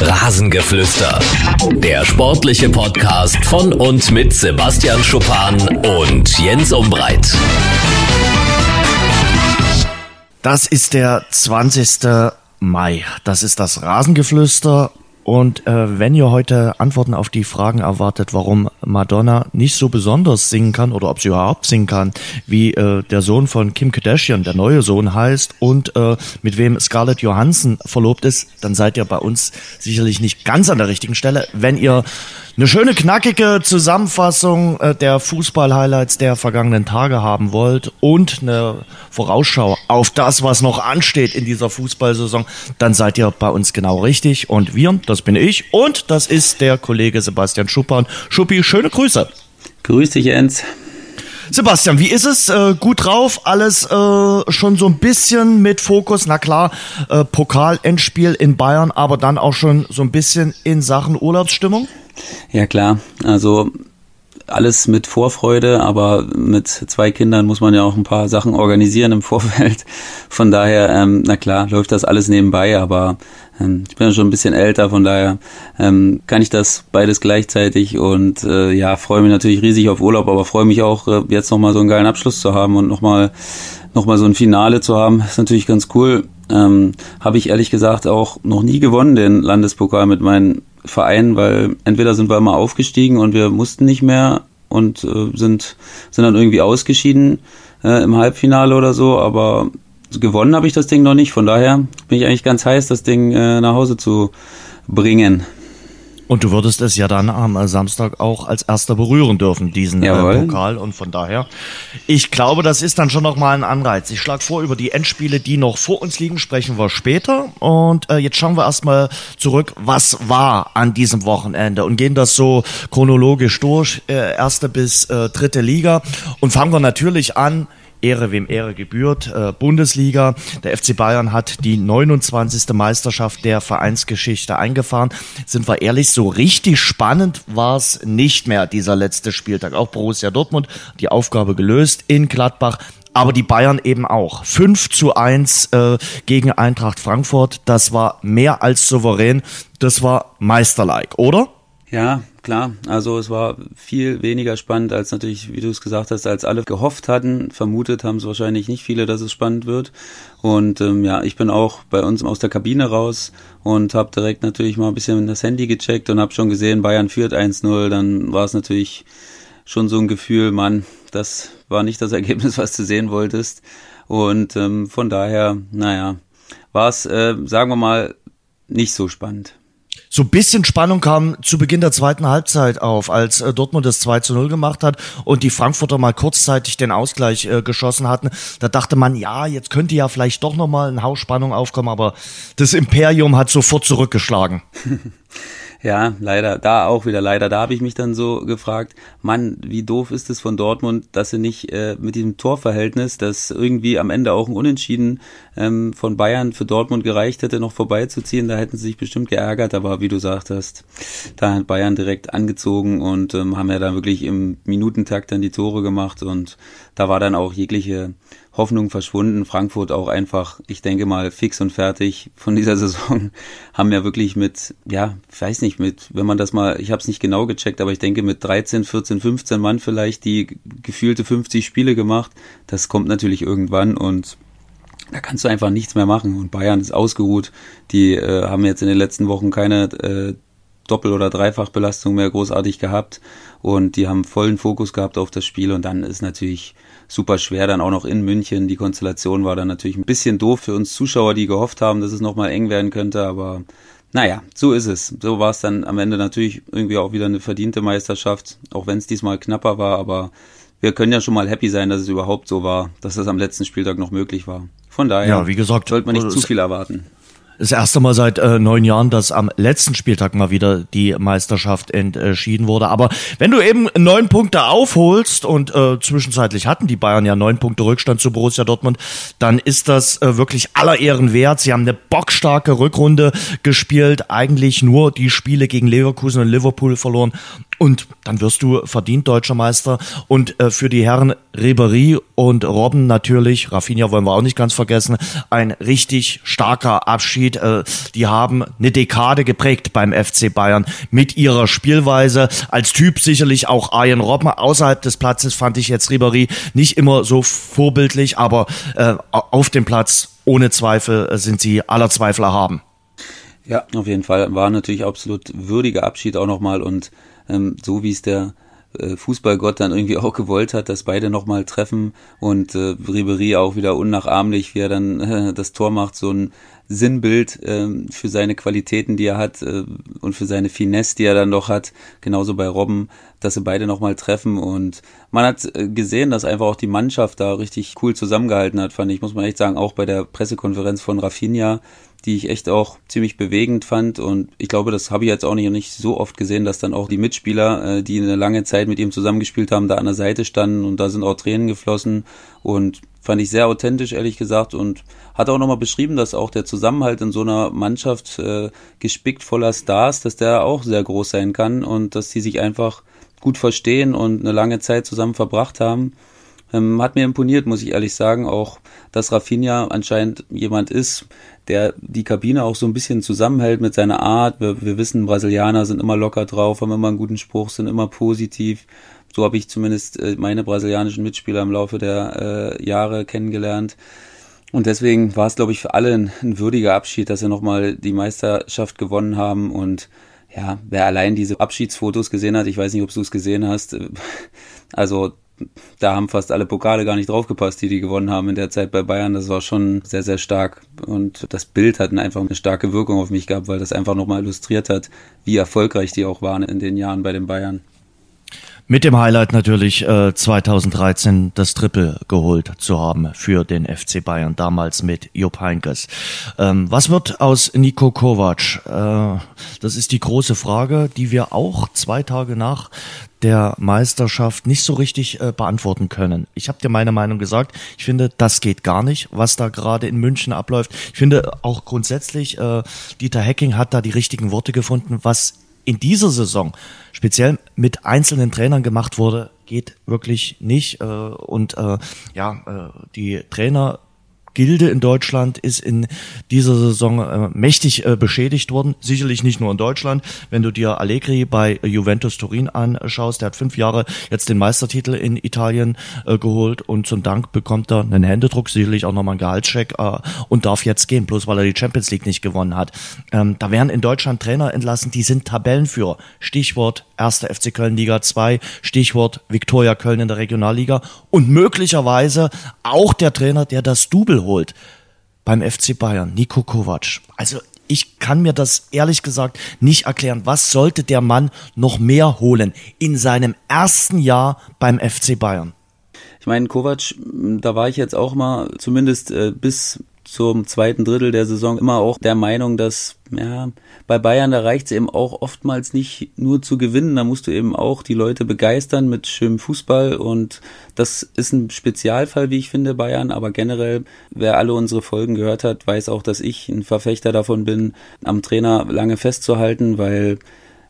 Rasengeflüster. Der sportliche Podcast von und mit Sebastian Schuppan und Jens Umbreit. Das ist der 20. Mai. Das ist das Rasengeflüster und äh, wenn ihr heute Antworten auf die Fragen erwartet, warum Madonna nicht so besonders singen kann oder ob sie überhaupt singen kann, wie äh, der Sohn von Kim Kardashian, der neue Sohn heißt und äh, mit wem Scarlett Johansson verlobt ist, dann seid ihr bei uns sicherlich nicht ganz an der richtigen Stelle. Wenn ihr eine schöne knackige Zusammenfassung äh, der Fußball-Highlights der vergangenen Tage haben wollt und eine Vorausschau auf das, was noch ansteht in dieser Fußballsaison, dann seid ihr bei uns genau richtig. Und wir, das bin ich und das ist der Kollege Sebastian Schuppan. Schuppi, schöne Grüße. Grüß dich, Jens. Sebastian, wie ist es? Äh, gut drauf? Alles äh, schon so ein bisschen mit Fokus? Na klar, äh, Pokalendspiel in Bayern, aber dann auch schon so ein bisschen in Sachen Urlaubsstimmung? Ja klar, also alles mit Vorfreude, aber mit zwei Kindern muss man ja auch ein paar Sachen organisieren im Vorfeld. Von daher, ähm, na klar, läuft das alles nebenbei, aber ähm, ich bin ja schon ein bisschen älter, von daher ähm, kann ich das beides gleichzeitig und äh, ja, freue mich natürlich riesig auf Urlaub, aber freue mich auch, äh, jetzt nochmal so einen geilen Abschluss zu haben und nochmal noch mal so ein Finale zu haben. ist natürlich ganz cool. Ähm, Habe ich ehrlich gesagt auch noch nie gewonnen, den Landespokal mit meinen Verein, weil entweder sind wir immer aufgestiegen und wir mussten nicht mehr und äh, sind, sind dann irgendwie ausgeschieden äh, im Halbfinale oder so, aber gewonnen habe ich das Ding noch nicht. Von daher bin ich eigentlich ganz heiß, das Ding äh, nach Hause zu bringen. Und du würdest es ja dann am Samstag auch als erster berühren dürfen, diesen äh, Pokal. Und von daher, ich glaube, das ist dann schon nochmal ein Anreiz. Ich schlage vor, über die Endspiele, die noch vor uns liegen, sprechen wir später. Und äh, jetzt schauen wir erstmal zurück, was war an diesem Wochenende und gehen das so chronologisch durch, äh, erste bis äh, dritte Liga. Und fangen wir natürlich an Ehre wem Ehre gebührt. Äh, Bundesliga. Der FC Bayern hat die 29. Meisterschaft der Vereinsgeschichte eingefahren. Sind wir ehrlich, so richtig spannend war es nicht mehr, dieser letzte Spieltag. Auch Borussia Dortmund die Aufgabe gelöst in Gladbach aber die Bayern eben auch. 5 zu 1 äh, gegen Eintracht Frankfurt, das war mehr als souverän, das war meisterlike, oder? Ja, klar. Also es war viel weniger spannend, als natürlich, wie du es gesagt hast, als alle gehofft hatten. Vermutet haben es wahrscheinlich nicht viele, dass es spannend wird. Und ähm, ja, ich bin auch bei uns aus der Kabine raus und habe direkt natürlich mal ein bisschen das Handy gecheckt und habe schon gesehen, Bayern führt 1-0. Dann war es natürlich schon so ein Gefühl, Mann, das war nicht das Ergebnis, was du sehen wolltest. Und ähm, von daher, naja, war es, äh, sagen wir mal, nicht so spannend. So ein bisschen Spannung kam zu Beginn der zweiten Halbzeit auf, als äh, Dortmund das 2 zu 0 gemacht hat und die Frankfurter mal kurzzeitig den Ausgleich äh, geschossen hatten. Da dachte man, ja, jetzt könnte ja vielleicht doch nochmal ein Haus Spannung aufkommen, aber das Imperium hat sofort zurückgeschlagen. Ja, leider, da auch wieder leider. Da habe ich mich dann so gefragt, Mann, wie doof ist es von Dortmund, dass sie nicht äh, mit diesem Torverhältnis, das irgendwie am Ende auch ein Unentschieden ähm, von Bayern für Dortmund gereicht hätte, noch vorbeizuziehen. Da hätten sie sich bestimmt geärgert, aber wie du sagtest, da hat Bayern direkt angezogen und ähm, haben ja dann wirklich im Minutentakt dann die Tore gemacht und da war dann auch jegliche Hoffnung verschwunden. Frankfurt auch einfach, ich denke mal, fix und fertig von dieser Saison. Haben ja wirklich mit, ja, weiß nicht, mit, wenn man das mal, ich habe es nicht genau gecheckt, aber ich denke mit 13, 14, 15 Mann vielleicht die gefühlte 50 Spiele gemacht. Das kommt natürlich irgendwann und da kannst du einfach nichts mehr machen. Und Bayern ist ausgeruht. Die äh, haben jetzt in den letzten Wochen keine äh, Doppel- oder Dreifachbelastung mehr großartig gehabt und die haben vollen Fokus gehabt auf das Spiel und dann ist natürlich super schwer, dann auch noch in München. Die Konstellation war dann natürlich ein bisschen doof für uns Zuschauer, die gehofft haben, dass es nochmal eng werden könnte, aber naja, so ist es. So war es dann am Ende natürlich irgendwie auch wieder eine verdiente Meisterschaft, auch wenn es diesmal knapper war, aber wir können ja schon mal happy sein, dass es überhaupt so war, dass es am letzten Spieltag noch möglich war. Von daher ja, wie gesagt, sollte man nicht zu viel erwarten das erste Mal seit äh, neun Jahren, dass am letzten Spieltag mal wieder die Meisterschaft entschieden wurde. Aber wenn du eben neun Punkte aufholst und äh, zwischenzeitlich hatten die Bayern ja neun Punkte Rückstand zu Borussia Dortmund, dann ist das äh, wirklich aller Ehren wert. Sie haben eine bockstarke Rückrunde gespielt, eigentlich nur die Spiele gegen Leverkusen und Liverpool verloren Und dann wirst du verdient deutscher Meister. Und äh, für die Herren Ribery und Robben natürlich, Rafinha wollen wir auch nicht ganz vergessen, ein richtig starker Abschied. Äh, die haben eine Dekade geprägt beim FC Bayern mit ihrer Spielweise. Als Typ sicherlich auch Arjen Robben. Außerhalb des Platzes fand ich jetzt Ribery nicht immer so vorbildlich, aber äh, auf dem Platz ohne Zweifel äh, sind sie aller Zweifel erhaben. Ja, auf jeden Fall. War natürlich absolut würdiger Abschied auch nochmal und ähm, so wie es der äh, Fußballgott dann irgendwie auch gewollt hat, dass beide nochmal treffen und äh, Ribery auch wieder unnachahmlich, wie er dann äh, das Tor macht, so ein Sinnbild äh, für seine Qualitäten, die er hat äh, und für seine Finesse, die er dann doch hat, genauso bei Robben, dass sie beide nochmal treffen und man hat äh, gesehen, dass einfach auch die Mannschaft da richtig cool zusammengehalten hat, fand ich, muss man echt sagen, auch bei der Pressekonferenz von Rafinha, die ich echt auch ziemlich bewegend fand. Und ich glaube, das habe ich jetzt auch nicht, so oft gesehen, dass dann auch die Mitspieler, äh, die eine lange Zeit mit ihm zusammengespielt haben, da an der Seite standen und da sind auch Tränen geflossen. Und fand ich sehr authentisch, ehrlich gesagt. Und hat auch nochmal beschrieben, dass auch der Zusammenhalt in so einer Mannschaft äh, gespickt voller Stars, dass der auch sehr groß sein kann und dass sie sich einfach gut verstehen und eine lange Zeit zusammen verbracht haben. Ähm, hat mir imponiert, muss ich ehrlich sagen, auch, dass Rafinha anscheinend jemand ist, der die Kabine auch so ein bisschen zusammenhält mit seiner Art. Wir, wir wissen, Brasilianer sind immer locker drauf, haben immer einen guten Spruch, sind immer positiv. So habe ich zumindest äh, meine brasilianischen Mitspieler im Laufe der äh, Jahre kennengelernt. Und deswegen war es, glaube ich, für alle ein, ein würdiger Abschied, dass sie nochmal die Meisterschaft gewonnen haben. Und ja, wer allein diese Abschiedsfotos gesehen hat, ich weiß nicht, ob du es gesehen hast, äh, also da haben fast alle Pokale gar nicht draufgepasst, die die gewonnen haben in der Zeit bei Bayern. Das war schon sehr, sehr stark. Und das Bild hat einfach eine starke Wirkung auf mich gehabt, weil das einfach nochmal illustriert hat, wie erfolgreich die auch waren in den Jahren bei den Bayern. Mit dem Highlight natürlich äh, 2013 das Triple geholt zu haben für den FC Bayern, damals mit Jupp Heynckes. Ähm, was wird aus Nico Kovac? Äh, das ist die große Frage, die wir auch zwei Tage nach der Meisterschaft nicht so richtig äh, beantworten können. Ich habe dir meine Meinung gesagt. Ich finde, das geht gar nicht, was da gerade in München abläuft. Ich finde auch grundsätzlich, äh, Dieter Hecking hat da die richtigen Worte gefunden, was in dieser Saison speziell mit einzelnen Trainern gemacht wurde, geht wirklich nicht. Äh, und äh, ja, äh, die Trainer Gilde in Deutschland ist in dieser Saison äh, mächtig äh, beschädigt worden. Sicherlich nicht nur in Deutschland. Wenn du dir Allegri bei Juventus Turin anschaust, der hat fünf Jahre jetzt den Meistertitel in Italien äh, geholt und zum Dank bekommt er einen Händedruck, sicherlich auch nochmal einen Gehaltscheck äh, und darf jetzt gehen, bloß weil er die Champions League nicht gewonnen hat. Ähm, da werden in Deutschland Trainer entlassen, die sind Tabellenführer. Stichwort erste FC Köln Liga 2, Stichwort Viktoria Köln in der Regionalliga und möglicherweise auch der Trainer, der das Double holt beim FC Bayern, Nico Kovac. Also ich kann mir das ehrlich gesagt nicht erklären. Was sollte der Mann noch mehr holen in seinem ersten Jahr beim FC Bayern? Ich meine, Kovac, da war ich jetzt auch mal zumindest äh, bis zum zweiten Drittel der Saison immer auch der Meinung, dass ja, bei Bayern, da reicht es eben auch oftmals nicht nur zu gewinnen, da musst du eben auch die Leute begeistern mit schönem Fußball. Und das ist ein Spezialfall, wie ich finde, Bayern, aber generell, wer alle unsere Folgen gehört hat, weiß auch, dass ich ein Verfechter davon bin, am Trainer lange festzuhalten, weil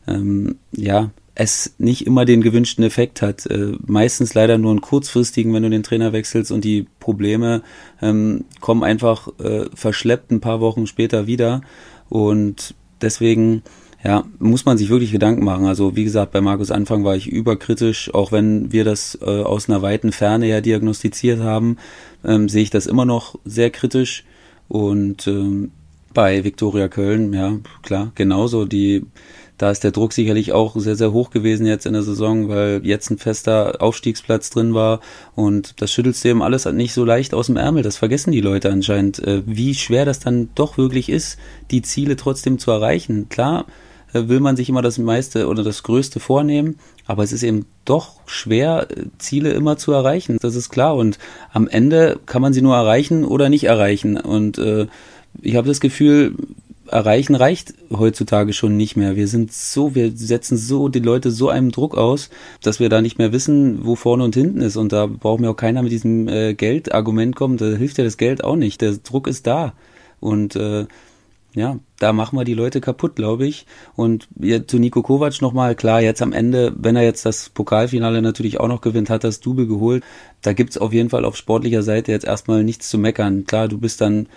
ähm, ja, es nicht immer den gewünschten Effekt hat. Äh, meistens leider nur einen kurzfristigen, wenn du den Trainer wechselst und die Probleme ähm, kommen einfach äh, verschleppt ein paar Wochen später wieder. Und deswegen ja, muss man sich wirklich Gedanken machen. Also wie gesagt, bei Markus Anfang war ich überkritisch, auch wenn wir das äh, aus einer weiten Ferne ja diagnostiziert haben, ähm, sehe ich das immer noch sehr kritisch. Und ähm, bei Viktoria Köln, ja, klar, genauso. Die da ist der Druck sicherlich auch sehr, sehr hoch gewesen jetzt in der Saison, weil jetzt ein fester Aufstiegsplatz drin war und das schüttelst du eben alles nicht so leicht aus dem Ärmel. Das vergessen die Leute anscheinend, äh, wie schwer das dann doch wirklich ist, die Ziele trotzdem zu erreichen. Klar, äh, will man sich immer das meiste oder das Größte vornehmen, aber es ist eben doch schwer, äh, Ziele immer zu erreichen. Das ist klar. Und am Ende kann man sie nur erreichen oder nicht erreichen. Und äh, ich habe das Gefühl, erreichen reicht heutzutage schon nicht mehr. Wir sind so, wir setzen so die Leute so einem Druck aus, dass wir da nicht mehr wissen, wo vorne und hinten ist. Und da braucht mir auch keiner mit diesem äh, Geldargument kommen. Da hilft ja das Geld auch nicht. Der Druck ist da. Und äh, ja, da machen wir die Leute kaputt, glaube ich. Und ja, zu Nico Kovac nochmal, klar, jetzt am Ende, wenn er jetzt das Pokalfinale natürlich auch noch gewinnt, hat das Double geholt. Da gibt's auf jeden Fall auf sportlicher Seite jetzt erstmal nichts zu meckern. Klar, du bist dann,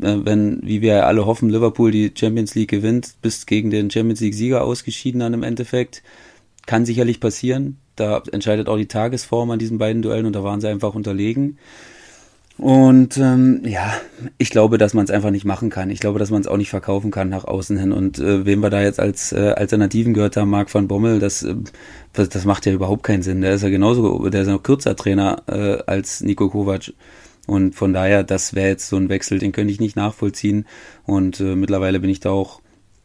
wenn, wie wir alle hoffen, Liverpool die Champions League gewinnt, bist gegen den Champions League-Sieger ausgeschieden dann im Endeffekt. Kann sicherlich passieren. Da entscheidet auch die Tagesform an diesen beiden Duellen und da waren sie einfach unterlegen. Und ähm, ja, ich glaube, dass man es einfach nicht machen kann. Ich glaube, dass man es auch nicht verkaufen kann nach außen hin. Und äh, wem wir da jetzt als äh, Alternativen gehört haben, Marc van Bommel, das, äh, das macht ja überhaupt keinen Sinn. Der ist ja genauso, der ist ja noch kürzer Trainer äh, als Nico Kovac. Und von daher, das wäre jetzt so ein Wechsel, den könnte ich nicht nachvollziehen. Und äh, mittlerweile bin ich da auch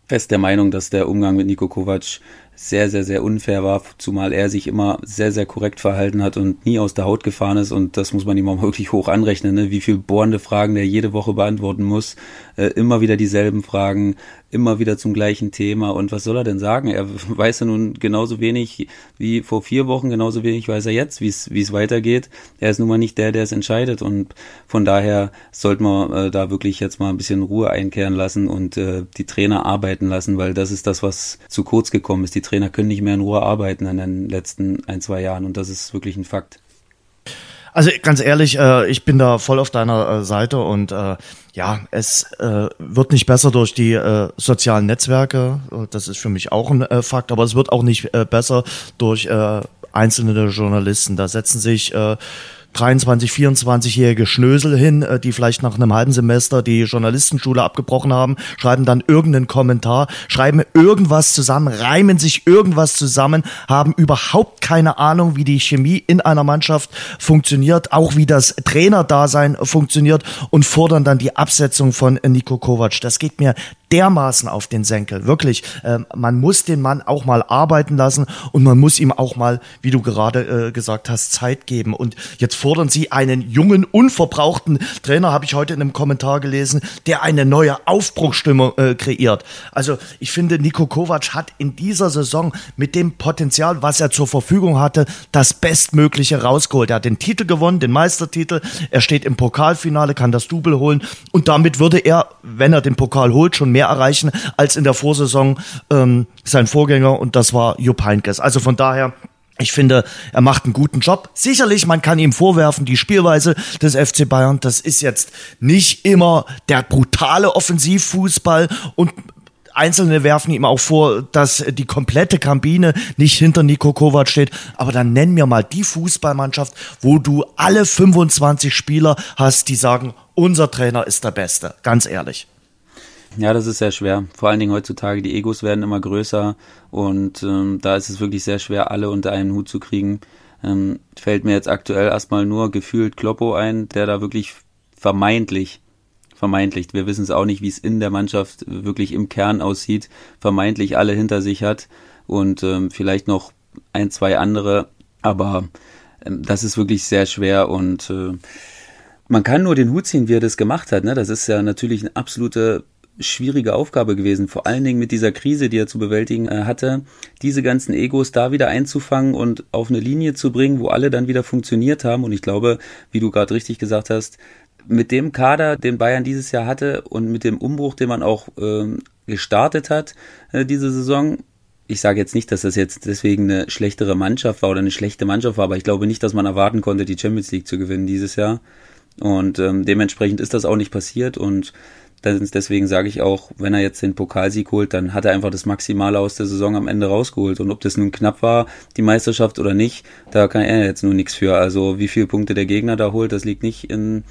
fest der Meinung, dass der Umgang mit Nico Kovac sehr, sehr, sehr unfair war, zumal er sich immer sehr, sehr korrekt verhalten hat und nie aus der Haut gefahren ist. Und das muss man ihm auch wirklich hoch anrechnen, ne? wie viel bohrende Fragen der jede Woche beantworten muss. Äh, immer wieder dieselben Fragen, immer wieder zum gleichen Thema. Und was soll er denn sagen? Er weiß ja nun genauso wenig wie vor vier Wochen, genauso wenig weiß er jetzt, wie es weitergeht. Er ist nun mal nicht der, der es entscheidet. Und von daher sollte man äh, da wirklich jetzt mal ein bisschen Ruhe einkehren lassen und äh, die Trainer arbeiten lassen, weil das ist das, was zu kurz gekommen ist. Die Trainer können nicht mehr in Ruhe arbeiten in den letzten ein, zwei Jahren. Und das ist wirklich ein Fakt. Also ganz ehrlich, äh, ich bin da voll auf deiner äh, Seite und äh, ja, es äh, wird nicht besser durch die äh, sozialen Netzwerke. Das ist für mich auch ein äh, Fakt, aber es wird auch nicht äh, besser durch äh, einzelne Journalisten. Da setzen sich äh, 23, 24-jährige Schnösel hin, äh, die vielleicht nach einem halben Semester die Journalistenschule abgebrochen haben, schreiben dann irgendeinen Kommentar, schreiben irgendwas zusammen, reimen sich irgendwas zusammen, haben überhaupt keine Ahnung, wie die Chemie in einer Mannschaft funktioniert, auch wie das Trainerdasein funktioniert und fordern dann die Absetzung von Nico Kovac. Das geht mir dermaßen auf den Senkel. Wirklich, äh, man muss den Mann auch mal arbeiten lassen und man muss ihm auch mal, wie du gerade äh, gesagt hast, Zeit geben. Und jetzt fordern sie einen jungen, unverbrauchten Trainer, habe ich heute in einem Kommentar gelesen, der eine neue Aufbruchstimmung äh, kreiert. Also ich finde, Nico Kovac hat in dieser Saison mit dem Potenzial, was er zur Verfügung hatte, das Bestmögliche rausgeholt. Er hat den Titel gewonnen, den Meistertitel. Er steht im Pokalfinale, kann das Double holen und damit würde er, wenn er den Pokal holt, schon mehr erreichen als in der Vorsaison ähm, sein Vorgänger und das war Jupp Heynckes. Also von daher ich finde, er macht einen guten Job. Sicherlich, man kann ihm vorwerfen, die Spielweise des FC Bayern, das ist jetzt nicht immer der brutale Offensivfußball und Einzelne werfen ihm auch vor, dass die komplette Kabine nicht hinter Nico Kovac steht. Aber dann nenn mir mal die Fußballmannschaft, wo du alle 25 Spieler hast, die sagen, unser Trainer ist der Beste. Ganz ehrlich. Ja, das ist sehr schwer. Vor allen Dingen heutzutage, die Egos werden immer größer und ähm, da ist es wirklich sehr schwer, alle unter einen Hut zu kriegen. Ähm, fällt mir jetzt aktuell erstmal nur gefühlt Kloppo ein, der da wirklich vermeintlich, vermeintlich, wir wissen es auch nicht, wie es in der Mannschaft wirklich im Kern aussieht, vermeintlich alle hinter sich hat und ähm, vielleicht noch ein, zwei andere, aber ähm, das ist wirklich sehr schwer und äh, man kann nur den Hut ziehen, wie er das gemacht hat. Ne? Das ist ja natürlich eine absolute schwierige Aufgabe gewesen, vor allen Dingen mit dieser Krise, die er zu bewältigen äh, hatte, diese ganzen Egos da wieder einzufangen und auf eine Linie zu bringen, wo alle dann wieder funktioniert haben. Und ich glaube, wie du gerade richtig gesagt hast, mit dem Kader, den Bayern dieses Jahr hatte und mit dem Umbruch, den man auch ähm, gestartet hat, äh, diese Saison, ich sage jetzt nicht, dass das jetzt deswegen eine schlechtere Mannschaft war oder eine schlechte Mannschaft war, aber ich glaube nicht, dass man erwarten konnte, die Champions League zu gewinnen dieses Jahr. Und ähm, dementsprechend ist das auch nicht passiert und Deswegen sage ich auch, wenn er jetzt den Pokalsieg holt, dann hat er einfach das Maximale aus der Saison am Ende rausgeholt. Und ob das nun knapp war, die Meisterschaft oder nicht, da kann er jetzt nur nichts für. Also wie viele Punkte der Gegner da holt, das liegt nicht in,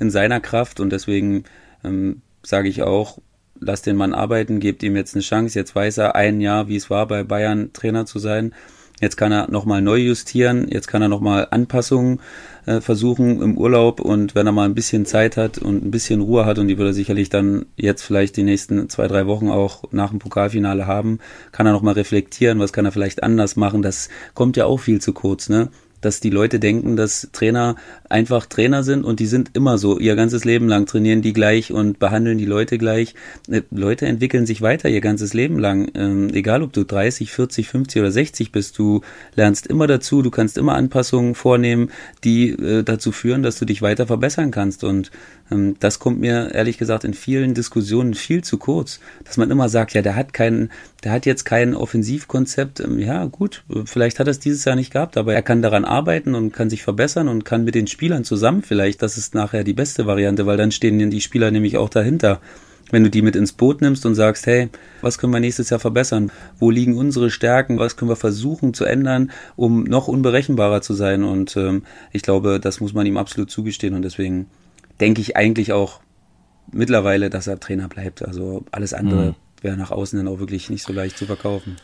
in seiner Kraft. Und deswegen ähm, sage ich auch, lass den Mann arbeiten, gebt ihm jetzt eine Chance. Jetzt weiß er ein Jahr, wie es war, bei Bayern Trainer zu sein. Jetzt kann er nochmal neu justieren, jetzt kann er nochmal Anpassungen äh, versuchen im Urlaub und wenn er mal ein bisschen Zeit hat und ein bisschen Ruhe hat und die würde er sicherlich dann jetzt vielleicht die nächsten zwei, drei Wochen auch nach dem Pokalfinale haben, kann er nochmal reflektieren, was kann er vielleicht anders machen. Das kommt ja auch viel zu kurz, ne? Dass die Leute denken, dass Trainer einfach Trainer sind und die sind immer so. Ihr ganzes Leben lang trainieren die gleich und behandeln die Leute gleich. Äh, Leute entwickeln sich weiter ihr ganzes Leben lang. Ähm, egal ob du 30, 40, 50 oder 60 bist, du lernst immer dazu, du kannst immer Anpassungen vornehmen, die äh, dazu führen, dass du dich weiter verbessern kannst. Und das kommt mir ehrlich gesagt in vielen Diskussionen viel zu kurz, dass man immer sagt, ja, der hat keinen, der hat jetzt kein Offensivkonzept. Ähm, ja, gut, vielleicht hat er es dieses Jahr nicht gehabt, aber er kann daran arbeiten und kann sich verbessern und kann mit den Spielern zusammen vielleicht, das ist nachher die beste Variante, weil dann stehen die Spieler nämlich auch dahinter. Wenn du die mit ins Boot nimmst und sagst, hey, was können wir nächstes Jahr verbessern? Wo liegen unsere Stärken? Was können wir versuchen zu ändern, um noch unberechenbarer zu sein? Und ähm, ich glaube, das muss man ihm absolut zugestehen und deswegen denke ich eigentlich auch mittlerweile, dass er Trainer bleibt. Also alles andere mhm. wäre nach außen dann auch wirklich nicht so leicht zu verkaufen.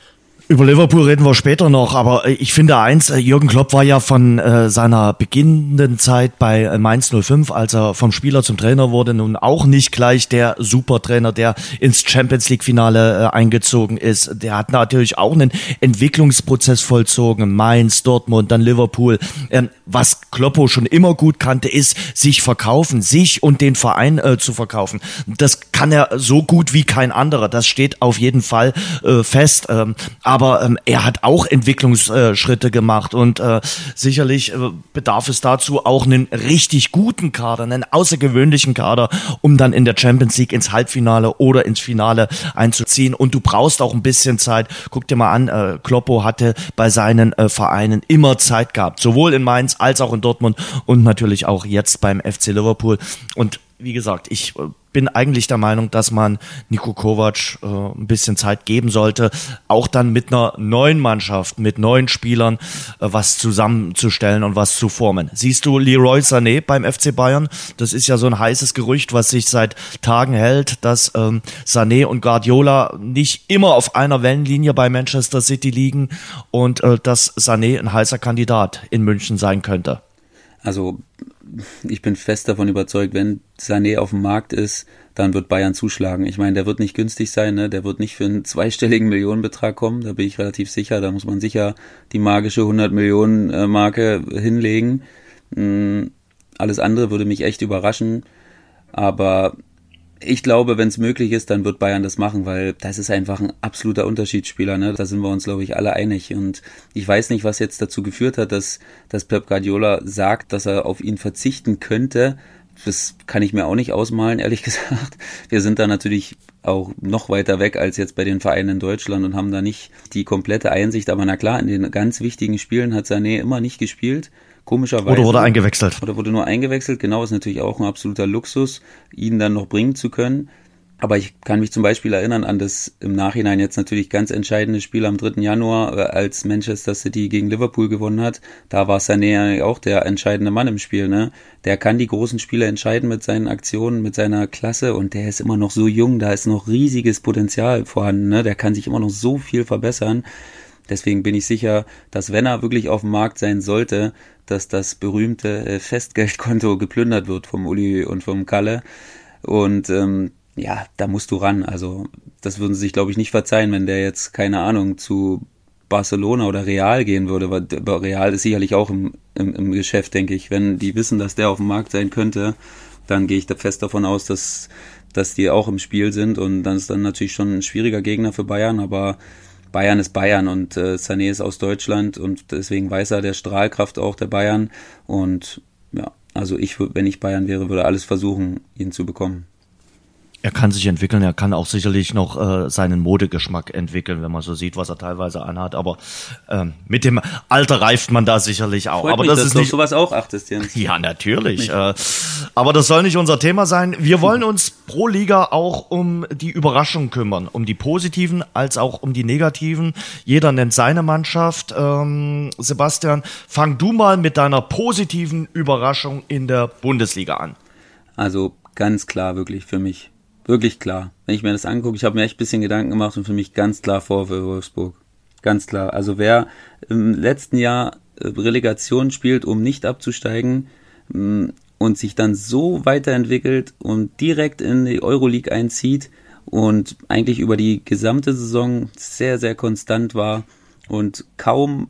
Über Liverpool reden wir später noch, aber äh, ich finde eins, äh, Jürgen Klopp war ja von äh, seiner beginnenden Zeit bei äh, Mainz 05, als er vom Spieler zum Trainer wurde, nun auch nicht gleich der Supertrainer, der ins Champions League Finale äh, eingezogen ist. Der hat natürlich auch einen Entwicklungsprozess vollzogen. Mainz, Dortmund, dann Liverpool. Ähm, was Kloppo schon immer gut kannte, ist sich verkaufen, sich und den Verein äh, zu verkaufen. Das kann er so gut wie kein anderer. Das steht auf jeden Fall fest. Ähm, aber ähm, er hat auch Entwicklungsschritte gemacht und äh, sicherlich äh, bedarf es dazu auch einen richtig guten Kader, einen außergewöhnlichen Kader, um dann in der Champions League ins Halbfinale oder ins Finale einzuziehen. Und du brauchst auch ein bisschen Zeit. Guck dir mal an, äh, Kloppo hatte bei seinen äh, Vereinen immer Zeit gehabt, sowohl in Mainz als auch in Dortmund und natürlich auch jetzt beim FC Liverpool. Und wie gesagt, ich äh, bin eigentlich der Meinung, dass man Niko Kovac äh, ein bisschen Zeit geben sollte, auch dann mit einer neuen Mannschaft, mit neuen Spielern äh, was zusammenzustellen und was zu formen. Siehst du Leroy Sané beim FC Bayern? Das ist ja so ein heißes Gerücht, was sich seit Tagen hält, dass ähm, Sané und Guardiola nicht immer auf einer Wellenlinie bei Manchester City liegen und äh, dass Sané ein heißer Kandidat in München sein könnte. Also ich bin fest davon überzeugt, wenn Sané auf dem Markt ist, dann wird Bayern zuschlagen. Ich meine, der wird nicht günstig sein, ne? der wird nicht für einen zweistelligen Millionenbetrag kommen, da bin ich relativ sicher. Da muss man sicher die magische 100 Millionen Marke hinlegen. Mhm. Alles andere würde mich echt überraschen. Aber ich glaube, wenn es möglich ist, dann wird Bayern das machen, weil das ist einfach ein absoluter Unterschiedsspieler. Ne? Da sind wir uns, glaube ich, alle einig. Und ich weiß nicht, was jetzt dazu geführt hat, dass, dass Pep Guardiola sagt, dass er auf ihn verzichten könnte. Das kann ich mir auch nicht ausmalen, ehrlich gesagt. Wir sind da natürlich auch noch weiter weg als jetzt bei den Vereinen in Deutschland und haben da nicht die komplette Einsicht. Aber na klar, in den ganz wichtigen Spielen hat Sané immer nicht gespielt. Komischerweise. Oder wurde eingewechselt. Oder wurde nur eingewechselt. Genau, ist natürlich auch ein absoluter Luxus, ihn dann noch bringen zu können. Aber ich kann mich zum Beispiel erinnern an das im Nachhinein jetzt natürlich ganz entscheidende Spiel am 3. Januar, äh, als Manchester City gegen Liverpool gewonnen hat. Da war Sané auch der entscheidende Mann im Spiel. Ne? Der kann die großen Spiele entscheiden mit seinen Aktionen, mit seiner Klasse und der ist immer noch so jung. Da ist noch riesiges Potenzial vorhanden. Ne? Der kann sich immer noch so viel verbessern. Deswegen bin ich sicher, dass wenn er wirklich auf dem Markt sein sollte, dass das berühmte äh, Festgeldkonto geplündert wird vom Uli und vom Kalle. Und ähm, ja, da musst du ran. Also das würden sie sich, glaube ich, nicht verzeihen, wenn der jetzt, keine Ahnung, zu Barcelona oder Real gehen würde. Weil Real ist sicherlich auch im, im, im Geschäft, denke ich. Wenn die wissen, dass der auf dem Markt sein könnte, dann gehe ich da fest davon aus, dass, dass die auch im Spiel sind. Und dann ist dann natürlich schon ein schwieriger Gegner für Bayern, aber Bayern ist Bayern und äh, Sané ist aus Deutschland und deswegen weiß er der Strahlkraft auch der Bayern. Und ja, also ich, wenn ich Bayern wäre, würde alles versuchen, ihn zu bekommen. Er kann sich entwickeln, er kann auch sicherlich noch äh, seinen Modegeschmack entwickeln, wenn man so sieht, was er teilweise anhat. Aber ähm, mit dem Alter reift man da sicherlich auch. Freut aber mich, das dass ist du nicht sowas auch achtest, Jens. Ja, natürlich. Äh, aber das soll nicht unser Thema sein. Wir wollen uns pro Liga auch um die Überraschung kümmern, um die positiven als auch um die negativen. Jeder nennt seine Mannschaft. Ähm, Sebastian, fang du mal mit deiner positiven Überraschung in der Bundesliga an. Also ganz klar wirklich für mich Wirklich klar. Wenn ich mir das angucke, ich habe mir echt ein bisschen Gedanken gemacht und für mich ganz klar vor für Wolfsburg. Ganz klar. Also wer im letzten Jahr äh, Relegation spielt, um nicht abzusteigen mm, und sich dann so weiterentwickelt und direkt in die Euroleague einzieht und eigentlich über die gesamte Saison sehr, sehr konstant war und kaum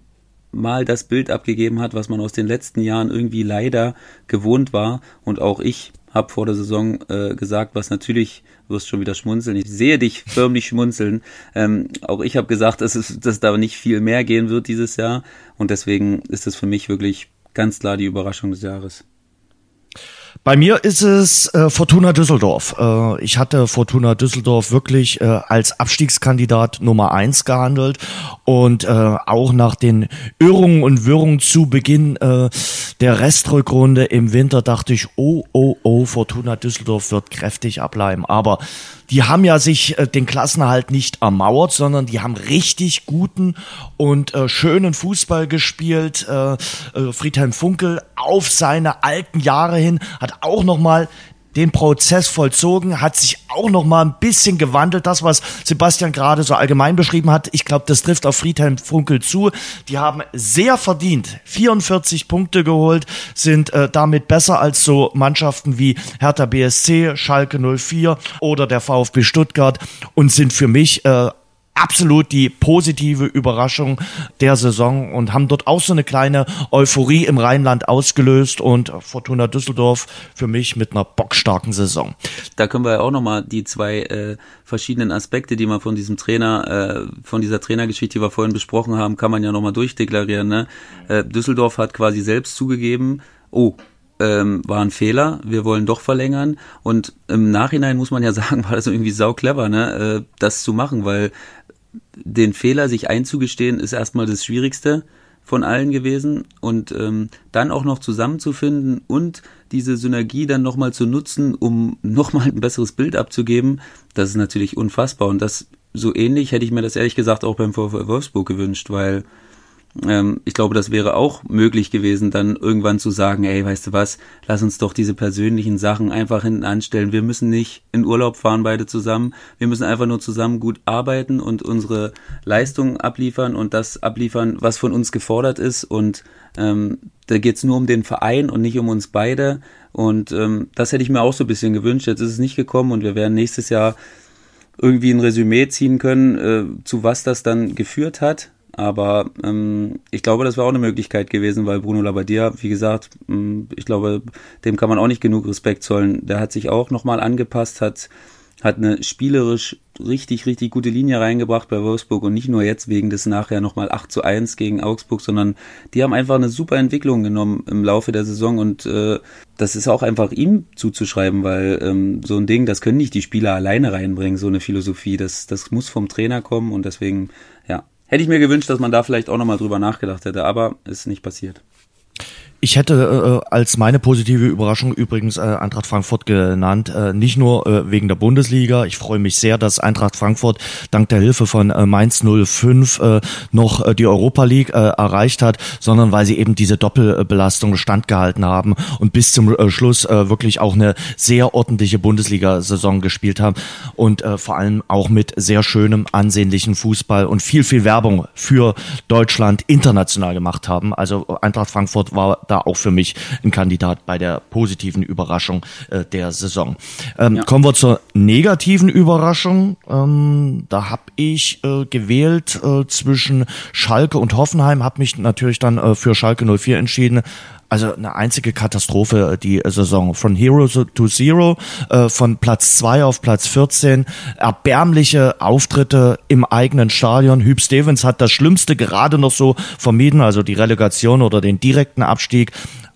mal das Bild abgegeben hat, was man aus den letzten Jahren irgendwie leider gewohnt war und auch ich habe vor der Saison äh, gesagt, was natürlich, wirst schon wieder schmunzeln, ich sehe dich förmlich schmunzeln. Ähm, auch ich habe gesagt, dass es dass da nicht viel mehr gehen wird dieses Jahr und deswegen ist es für mich wirklich ganz klar die Überraschung des Jahres. Bei mir ist es äh, Fortuna Düsseldorf. Äh, ich hatte Fortuna Düsseldorf wirklich äh, als Abstiegskandidat Nummer eins gehandelt und äh, auch nach den Irrungen und Wirrungen zu Beginn äh, der Restrückrunde im Winter dachte ich, oh, oh, oh, Fortuna Düsseldorf wird kräftig ableiben. Aber die haben ja sich äh, den Klassenerhalt nicht ermauert, sondern die haben richtig guten und äh, schönen Fußball gespielt. Äh, äh, Friedhelm Funkel auf seine alten Jahre hin hat auch noch mal den Prozess vollzogen, hat sich auch noch mal ein bisschen gewandelt. Das, was Sebastian gerade so allgemein beschrieben hat, ich glaube, das trifft auf Friedhelm Funkel zu. Die haben sehr verdient 44 Punkte geholt, sind äh, damit besser als so Mannschaften wie Hertha BSC, Schalke 04 oder der VfB Stuttgart und sind für mich äh, absolut die positive Überraschung der Saison und haben dort auch so eine kleine Euphorie im Rheinland ausgelöst und Fortuna Düsseldorf für mich mit einer bockstarken Saison. Da können wir ja auch nochmal die zwei äh, verschiedenen Aspekte, die man von diesem Trainer, äh, von dieser Trainergeschichte, die wir vorhin besprochen haben, kann man ja nochmal durchdeklarieren. Ne? Äh, Düsseldorf hat quasi selbst zugegeben, oh, ähm, war ein Fehler, wir wollen doch verlängern. Und im Nachhinein muss man ja sagen, war das irgendwie sau clever, ne, äh, das zu machen, weil den Fehler sich einzugestehen, ist erstmal das Schwierigste von allen gewesen. Und ähm, dann auch noch zusammenzufinden und diese Synergie dann nochmal zu nutzen, um nochmal ein besseres Bild abzugeben, das ist natürlich unfassbar. Und das so ähnlich hätte ich mir das ehrlich gesagt auch beim VfL Wolfsburg gewünscht, weil ich glaube, das wäre auch möglich gewesen, dann irgendwann zu sagen, ey, weißt du was, lass uns doch diese persönlichen Sachen einfach hinten anstellen. Wir müssen nicht in Urlaub fahren, beide zusammen. Wir müssen einfach nur zusammen gut arbeiten und unsere Leistungen abliefern und das abliefern, was von uns gefordert ist. Und ähm, da geht's nur um den Verein und nicht um uns beide. Und ähm, das hätte ich mir auch so ein bisschen gewünscht. Jetzt ist es nicht gekommen und wir werden nächstes Jahr irgendwie ein Resümee ziehen können, äh, zu was das dann geführt hat. Aber ähm, ich glaube, das wäre auch eine Möglichkeit gewesen, weil Bruno Labbadia, wie gesagt, ähm, ich glaube, dem kann man auch nicht genug Respekt zollen. Der hat sich auch nochmal angepasst, hat, hat eine spielerisch richtig, richtig gute Linie reingebracht bei Wolfsburg und nicht nur jetzt wegen des nachher nochmal 8 zu 1 gegen Augsburg, sondern die haben einfach eine super Entwicklung genommen im Laufe der Saison und äh, das ist auch einfach ihm zuzuschreiben, weil ähm, so ein Ding, das können nicht die Spieler alleine reinbringen, so eine Philosophie, das, das muss vom Trainer kommen und deswegen, ja, Hätte ich mir gewünscht, dass man da vielleicht auch nochmal drüber nachgedacht hätte, aber ist nicht passiert. Ich hätte äh, als meine positive Überraschung übrigens äh, Eintracht Frankfurt genannt, äh, nicht nur äh, wegen der Bundesliga. Ich freue mich sehr, dass Eintracht Frankfurt dank der Hilfe von äh, Mainz 05 äh, noch äh, die Europa League äh, erreicht hat, sondern weil sie eben diese Doppelbelastung standgehalten haben und bis zum äh, Schluss äh, wirklich auch eine sehr ordentliche Bundesliga-Saison gespielt haben und äh, vor allem auch mit sehr schönem, ansehnlichen Fußball und viel, viel Werbung für Deutschland international gemacht haben. Also Eintracht Frankfurt war da auch für mich ein Kandidat bei der positiven Überraschung äh, der Saison. Ähm, ja. Kommen wir zur negativen Überraschung. Ähm, da habe ich äh, gewählt äh, zwischen Schalke und Hoffenheim, habe mich natürlich dann äh, für Schalke 04 entschieden also eine einzige Katastrophe äh, die Saison. Von Hero to Zero, äh, von Platz zwei auf Platz 14, erbärmliche Auftritte im eigenen Stadion. Hüb Stevens hat das Schlimmste gerade noch so vermieden, also die Relegation oder den direkten Abstieg.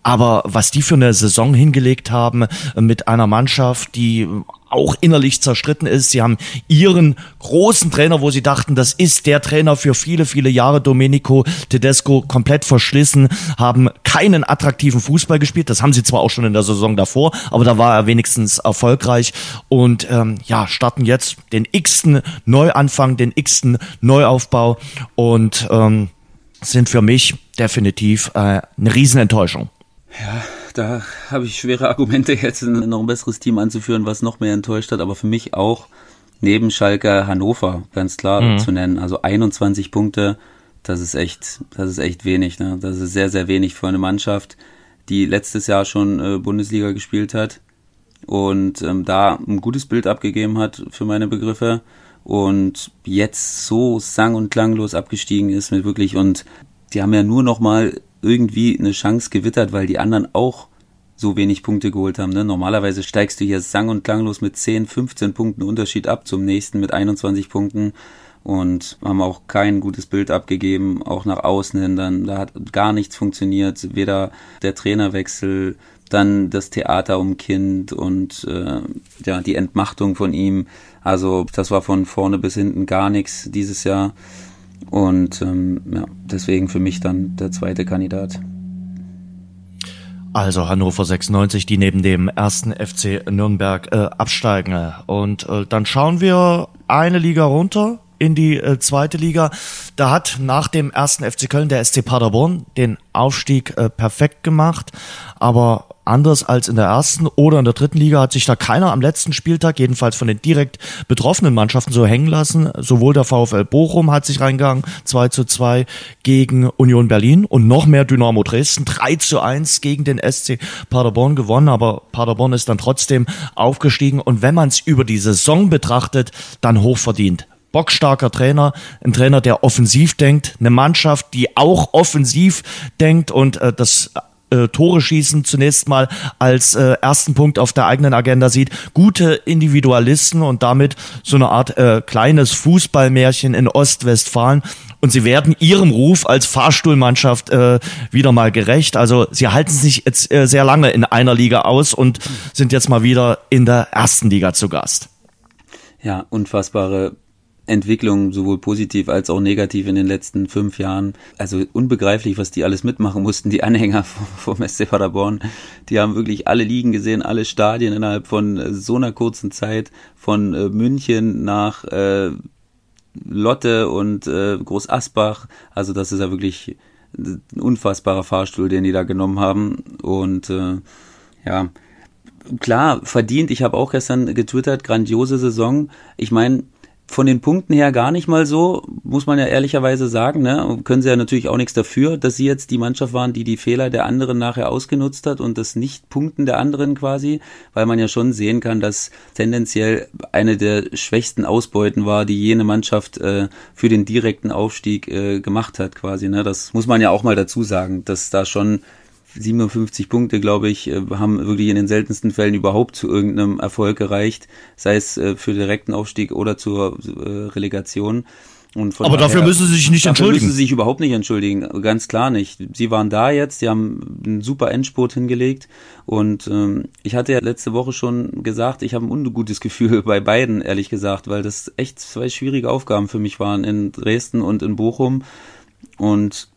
Aber was die für eine Saison hingelegt haben äh, mit einer Mannschaft, die auch innerlich zerstritten ist. Sie haben ihren großen Trainer, wo sie dachten, das ist der Trainer für viele, viele Jahre, Domenico Tedesco, komplett verschlissen, haben keinen attraktiven Fußball gespielt. Das haben sie zwar auch schon in der Saison davor, aber da war er wenigstens erfolgreich und ähm, ja, starten jetzt den x-ten Neuanfang, den x-ten Neuaufbau und ähm, sind für mich definitiv äh, eine Riesenenttäuschung. Ja, da habe ich schwere Argumente jetzt noch ein besseres Team anzuführen, was noch mehr enttäuscht hat, aber für mich auch neben Schalke Hannover ganz klar mhm. zu nennen. Also 21 Punkte, das ist echt, das ist echt wenig. Ne? Das ist sehr, sehr wenig für eine Mannschaft, die letztes Jahr schon äh, Bundesliga gespielt hat und ähm, da ein gutes Bild abgegeben hat für meine Begriffe und jetzt so sang- und klanglos abgestiegen ist mit wirklich und die haben ja nur noch mal irgendwie eine Chance gewittert, weil die anderen auch so wenig Punkte geholt haben. Ne? Normalerweise steigst du hier sang- und klanglos mit 10, 15 Punkten Unterschied ab zum nächsten mit 21 Punkten und haben auch kein gutes Bild abgegeben, auch nach außen hin. Dann, da hat gar nichts funktioniert, weder der Trainerwechsel, dann das Theater um Kind und äh, ja die Entmachtung von ihm. Also das war von vorne bis hinten gar nichts dieses Jahr und ähm, ja, deswegen für mich dann der zweite Kandidat. Also Hannover 96, die neben dem ersten FC Nürnberg äh, absteigen. Und äh, dann schauen wir eine Liga runter in die äh, zweite Liga. Da hat nach dem ersten FC Köln der SC Paderborn den Aufstieg äh, perfekt gemacht, aber anders als in der ersten oder in der dritten Liga hat sich da keiner am letzten Spieltag, jedenfalls von den direkt betroffenen Mannschaften, so hängen lassen. Sowohl der VfL Bochum hat sich reingegangen, 2 zu 2 gegen Union Berlin und noch mehr Dynamo Dresden, 3 zu 1 gegen den SC Paderborn gewonnen, aber Paderborn ist dann trotzdem aufgestiegen und wenn man es über die Saison betrachtet, dann hochverdient bockstarker Trainer, ein Trainer, der offensiv denkt, eine Mannschaft, die auch offensiv denkt und äh, das äh, Tore schießen zunächst mal als äh, ersten Punkt auf der eigenen Agenda sieht. Gute Individualisten und damit so eine Art äh, kleines Fußballmärchen in Ostwestfalen. Und sie werden ihrem Ruf als Fahrstuhlmannschaft äh, wieder mal gerecht. Also sie halten sich jetzt äh, sehr lange in einer Liga aus und sind jetzt mal wieder in der ersten Liga zu Gast. Ja, unfassbare Entwicklung, sowohl positiv als auch negativ in den letzten fünf Jahren. Also unbegreiflich, was die alles mitmachen mussten, die Anhänger vom SC Paderborn. Die haben wirklich alle Ligen gesehen, alle Stadien innerhalb von äh, so einer kurzen Zeit, von äh, München nach äh, Lotte und äh, Groß Asbach. Also das ist ja wirklich ein unfassbarer Fahrstuhl, den die da genommen haben. Und äh, ja, klar, verdient. Ich habe auch gestern getwittert, grandiose Saison. Ich meine, von den Punkten her gar nicht mal so, muss man ja ehrlicherweise sagen. Ne? Können sie ja natürlich auch nichts dafür, dass sie jetzt die Mannschaft waren, die die Fehler der anderen nachher ausgenutzt hat und das Nicht-Punkten der anderen quasi, weil man ja schon sehen kann, dass tendenziell eine der schwächsten Ausbeuten war, die jene Mannschaft äh, für den direkten Aufstieg äh, gemacht hat quasi. Ne? Das muss man ja auch mal dazu sagen, dass da schon 57 Punkte, glaube ich, äh, haben wirklich in den seltensten Fällen überhaupt zu irgendeinem Erfolg gereicht, sei es äh, für direkten Aufstieg oder zur äh, Relegation. Aber dafür müssen sie sich nicht entschuldigen. müssen sie sich überhaupt nicht entschuldigen, ganz klar nicht. Sie waren da jetzt, sie haben einen super Endspurt hingelegt und ähm, ich hatte ja letzte Woche schon gesagt, ich habe ein ungutes Gefühl bei beiden, ehrlich gesagt, weil das echt zwei schwierige Aufgaben für mich waren in Dresden und in Bochum und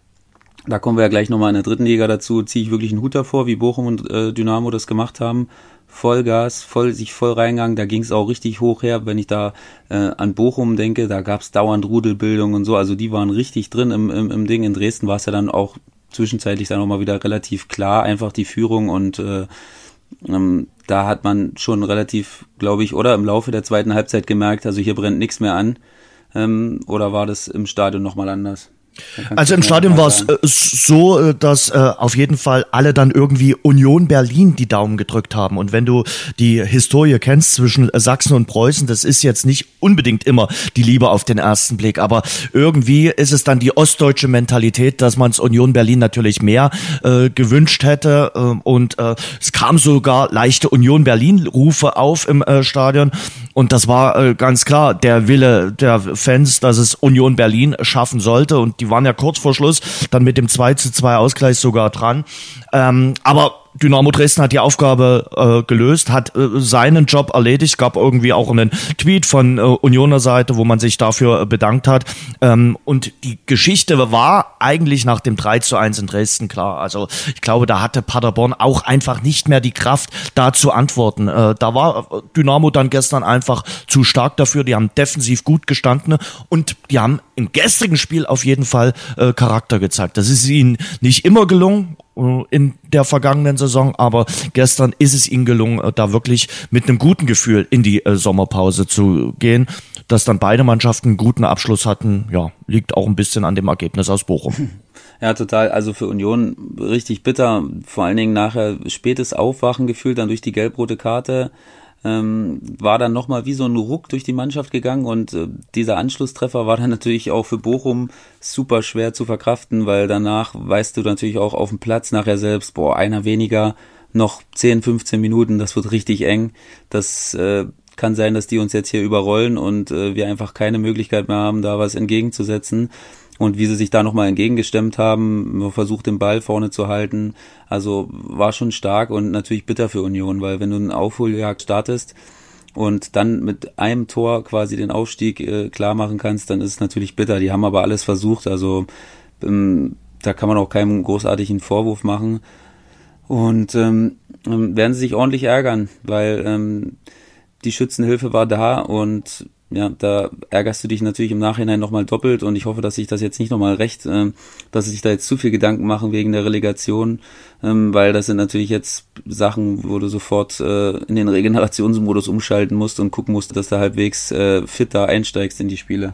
da kommen wir ja gleich nochmal in der dritten Liga dazu, ziehe ich wirklich einen Hut davor, wie Bochum und äh, Dynamo das gemacht haben. Vollgas, voll, sich voll reingegangen, da ging es auch richtig hoch her. Wenn ich da äh, an Bochum denke, da gab es dauernd Rudelbildung und so, also die waren richtig drin im, im, im Ding. In Dresden war es ja dann auch zwischenzeitlich dann auch mal wieder relativ klar, einfach die Führung und äh, ähm, da hat man schon relativ, glaube ich, oder im Laufe der zweiten Halbzeit gemerkt, also hier brennt nichts mehr an. Ähm, oder war das im Stadion nochmal anders? Also im Stadion war es äh, so, äh, dass äh, auf jeden Fall alle dann irgendwie Union Berlin die Daumen gedrückt haben. Und wenn du die Historie kennst zwischen Sachsen und Preußen, das ist jetzt nicht unbedingt immer die Liebe auf den ersten Blick. Aber irgendwie ist es dann die ostdeutsche Mentalität, dass man es Union Berlin natürlich mehr äh, gewünscht hätte. Äh, und äh, es kam sogar leichte Union Berlin-Rufe auf im äh, Stadion. Und das war äh, ganz klar der Wille der Fans, dass es Union Berlin schaffen sollte. Und die waren ja kurz vor Schluss dann mit dem 2 zu 2 Ausgleich sogar dran. Ähm, aber Dynamo Dresden hat die Aufgabe äh, gelöst, hat äh, seinen Job erledigt. Gab irgendwie auch einen Tweet von äh, Unioner Seite, wo man sich dafür äh, bedankt hat. Ähm, und die Geschichte war eigentlich nach dem 3 zu 1 in Dresden klar. Also ich glaube, da hatte Paderborn auch einfach nicht mehr die Kraft, da zu antworten. Äh, da war äh, Dynamo dann gestern einfach zu stark dafür. Die haben defensiv gut gestanden und die haben im gestrigen Spiel auf jeden Fall äh, Charakter gezeigt. Das ist ihnen nicht immer gelungen in der vergangenen Saison, aber gestern ist es ihnen gelungen, äh, da wirklich mit einem guten Gefühl in die äh, Sommerpause zu gehen. Dass dann beide Mannschaften einen guten Abschluss hatten, ja, liegt auch ein bisschen an dem Ergebnis aus Bochum. Ja, total. Also für Union richtig bitter. Vor allen Dingen nachher spätes Aufwachen gefühlt dann durch die gelb-rote Karte ähm, war dann nochmal wie so ein Ruck durch die Mannschaft gegangen und äh, dieser Anschlusstreffer war dann natürlich auch für Bochum super schwer zu verkraften, weil danach weißt du natürlich auch auf dem Platz nachher selbst, boah, einer weniger, noch 10, 15 Minuten, das wird richtig eng. Das äh, kann sein, dass die uns jetzt hier überrollen und äh, wir einfach keine Möglichkeit mehr haben, da was entgegenzusetzen. Und wie sie sich da nochmal entgegengestemmt haben, versucht den Ball vorne zu halten. Also war schon stark und natürlich bitter für Union, weil wenn du einen Aufholjagd startest und dann mit einem Tor quasi den Aufstieg äh, klar machen kannst, dann ist es natürlich bitter. Die haben aber alles versucht, also ähm, da kann man auch keinen großartigen Vorwurf machen. Und ähm, ähm werden sie sich ordentlich ärgern, weil ähm, die Schützenhilfe war da und ja, da ärgerst du dich natürlich im Nachhinein nochmal doppelt und ich hoffe, dass sich das jetzt nicht nochmal recht, äh, dass sich da jetzt zu viel Gedanken machen wegen der Relegation, ähm, weil das sind natürlich jetzt Sachen, wo du sofort äh, in den Regenerationsmodus umschalten musst und gucken musst, dass du halbwegs äh, fit da einsteigst in die Spiele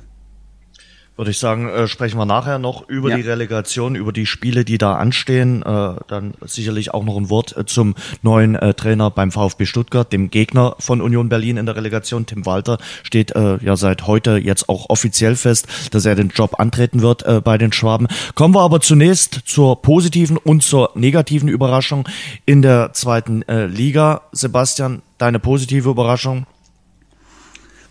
würde ich sagen, äh, sprechen wir nachher noch über ja. die Relegation, über die Spiele, die da anstehen. Äh, dann sicherlich auch noch ein Wort äh, zum neuen äh, Trainer beim VfB Stuttgart, dem Gegner von Union Berlin in der Relegation. Tim Walter steht äh, ja seit heute jetzt auch offiziell fest, dass er den Job antreten wird äh, bei den Schwaben. Kommen wir aber zunächst zur positiven und zur negativen Überraschung in der zweiten äh, Liga. Sebastian, deine positive Überraschung?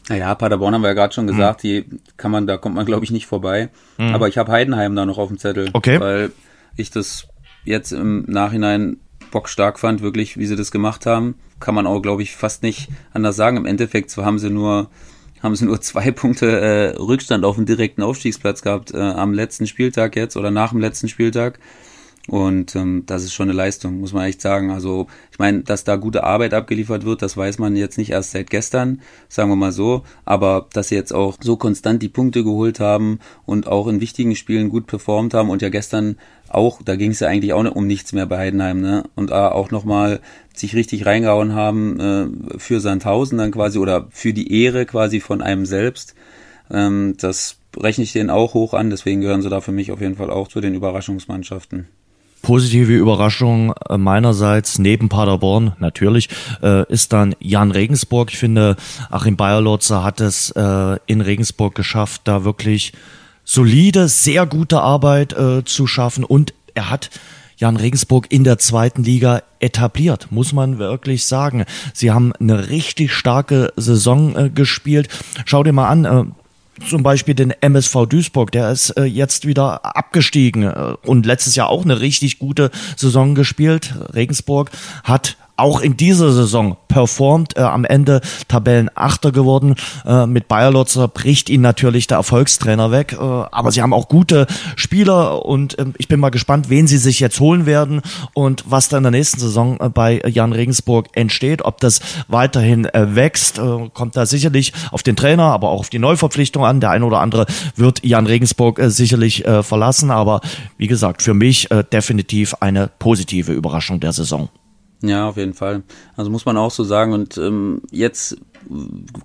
Naja, Paderborn haben wir ja gerade schon gesagt, mhm. die kann man, da kommt man glaube ich nicht vorbei. Mhm. Aber ich habe Heidenheim da noch auf dem Zettel, okay. weil ich das jetzt im Nachhinein bockstark fand, wirklich, wie sie das gemacht haben. Kann man auch, glaube ich, fast nicht anders sagen. Im Endeffekt haben sie nur haben sie nur zwei Punkte äh, Rückstand auf dem direkten Aufstiegsplatz gehabt äh, am letzten Spieltag jetzt oder nach dem letzten Spieltag. Und ähm, das ist schon eine Leistung, muss man echt sagen. Also ich meine, dass da gute Arbeit abgeliefert wird, das weiß man jetzt nicht erst seit gestern, sagen wir mal so. Aber dass sie jetzt auch so konstant die Punkte geholt haben und auch in wichtigen Spielen gut performt haben und ja gestern auch, da ging es ja eigentlich auch um nichts mehr bei Heidenheim, ne? Und äh, auch nochmal sich richtig reingehauen haben äh, für Sandhausen dann quasi oder für die Ehre quasi von einem selbst. Ähm, das rechne ich denen auch hoch an, deswegen gehören sie da für mich auf jeden Fall auch zu den Überraschungsmannschaften positive Überraschung äh, meinerseits neben Paderborn natürlich äh, ist dann Jan Regensburg. Ich finde, Achim Bayerlotzer hat es äh, in Regensburg geschafft, da wirklich solide, sehr gute Arbeit äh, zu schaffen und er hat Jan Regensburg in der zweiten Liga etabliert, muss man wirklich sagen. Sie haben eine richtig starke Saison äh, gespielt. Schau dir mal an, äh, zum Beispiel den MSV Duisburg, der ist äh, jetzt wieder abgestiegen äh, und letztes Jahr auch eine richtig gute Saison gespielt. Regensburg hat auch in dieser Saison performt, äh, am Ende Tabellenachter geworden. Äh, mit Bayer Lotzer bricht ihn natürlich der Erfolgstrainer weg, äh, aber sie haben auch gute Spieler und äh, ich bin mal gespannt, wen sie sich jetzt holen werden und was da in der nächsten Saison äh, bei Jan Regensburg entsteht, ob das weiterhin äh, wächst, äh, kommt da sicherlich auf den Trainer, aber auch auf die Neuverpflichtung an. Der eine oder andere wird Jan Regensburg äh, sicherlich äh, verlassen, aber wie gesagt, für mich äh, definitiv eine positive Überraschung der Saison. Ja, auf jeden Fall. Also muss man auch so sagen. Und ähm, jetzt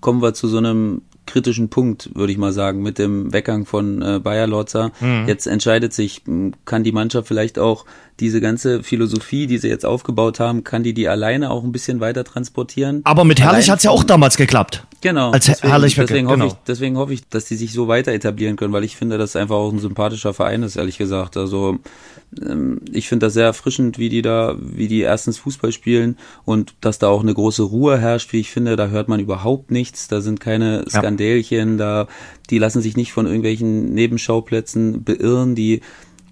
kommen wir zu so einem kritischen Punkt, würde ich mal sagen, mit dem Weggang von äh, Bayer Lorzer. Mhm. Jetzt entscheidet sich, kann die Mannschaft vielleicht auch diese ganze Philosophie, die sie jetzt aufgebaut haben, kann die die alleine auch ein bisschen weiter transportieren. Aber mit Herrlich hat es ja auch damals geklappt. Genau. Als deswegen, Herrlich deswegen genau. hoffe ich, deswegen hoffe ich, dass die sich so weiter etablieren können, weil ich finde, dass einfach auch ein sympathischer Verein ist, ehrlich gesagt. Also ähm, ich finde das sehr erfrischend, wie die da, wie die erstens Fußball spielen und dass da auch eine große Ruhe herrscht, wie ich finde, da hört man überhaupt nichts, da sind keine Skandälchen, ja. da die lassen sich nicht von irgendwelchen Nebenschauplätzen beirren, die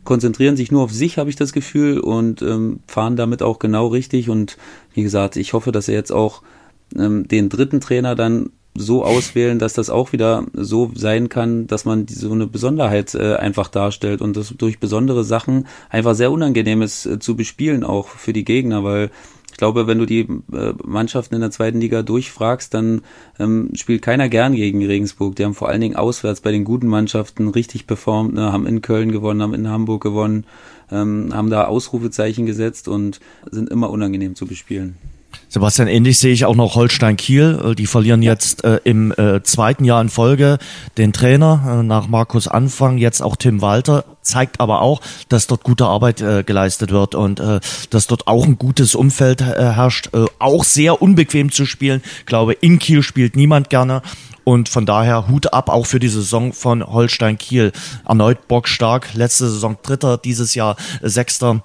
konzentrieren sich nur auf sich, habe ich das Gefühl, und ähm, fahren damit auch genau richtig. Und wie gesagt, ich hoffe, dass er jetzt auch ähm, den dritten Trainer dann so auswählen, dass das auch wieder so sein kann, dass man so eine Besonderheit äh, einfach darstellt und das durch besondere Sachen einfach sehr unangenehm ist äh, zu bespielen, auch für die Gegner, weil ich glaube, wenn du die äh, Mannschaften in der zweiten Liga durchfragst, dann ähm, spielt keiner gern gegen Regensburg. Die haben vor allen Dingen auswärts bei den guten Mannschaften richtig performt, ne, haben in Köln gewonnen, haben in Hamburg gewonnen, ähm, haben da Ausrufezeichen gesetzt und sind immer unangenehm zu bespielen. Sebastian, ähnlich sehe ich auch noch Holstein Kiel. Äh, die verlieren jetzt äh, im äh, zweiten Jahr in Folge den Trainer äh, nach Markus Anfang, jetzt auch Tim Walter. Zeigt aber auch, dass dort gute Arbeit äh, geleistet wird und äh, dass dort auch ein gutes Umfeld herrscht. auch sehr unbequem zu spielen. Ich glaube, in Kiel spielt niemand gerne. Und von daher Hut ab auch für die Saison von Holstein Kiel. Erneut bockstark. Letzte Saison Dritter, dieses Jahr Sechster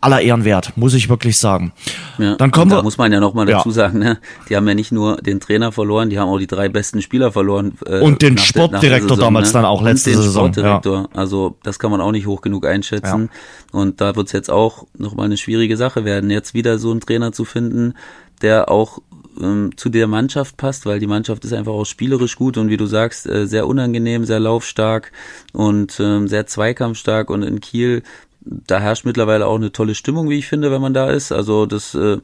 aller Ehren wert, muss ich wirklich sagen. Ja, Dann kommen da wir, muss man ja nochmal dazu ja. sagen, ne? die haben ja nicht nur den Trainer verloren, die haben auch die drei besten Spieler verloren. Äh, und den Sportdirektor Saison, damals ne? dann auch letzte und den Saison. Sportdirektor. Ja. Also das kann man auch nicht hoch genug einschätzen. Und da wird es jetzt auch nochmal eine schwierige Sache werden, jetzt wieder so einen Trainer zu finden, der auch ähm, zu der Mannschaft passt, weil die Mannschaft ist einfach auch spielerisch gut und wie du sagst, äh, sehr unangenehm, sehr laufstark und ähm, sehr zweikampfstark und in Kiel, da herrscht mittlerweile auch eine tolle Stimmung, wie ich finde, wenn man da ist. Also das äh,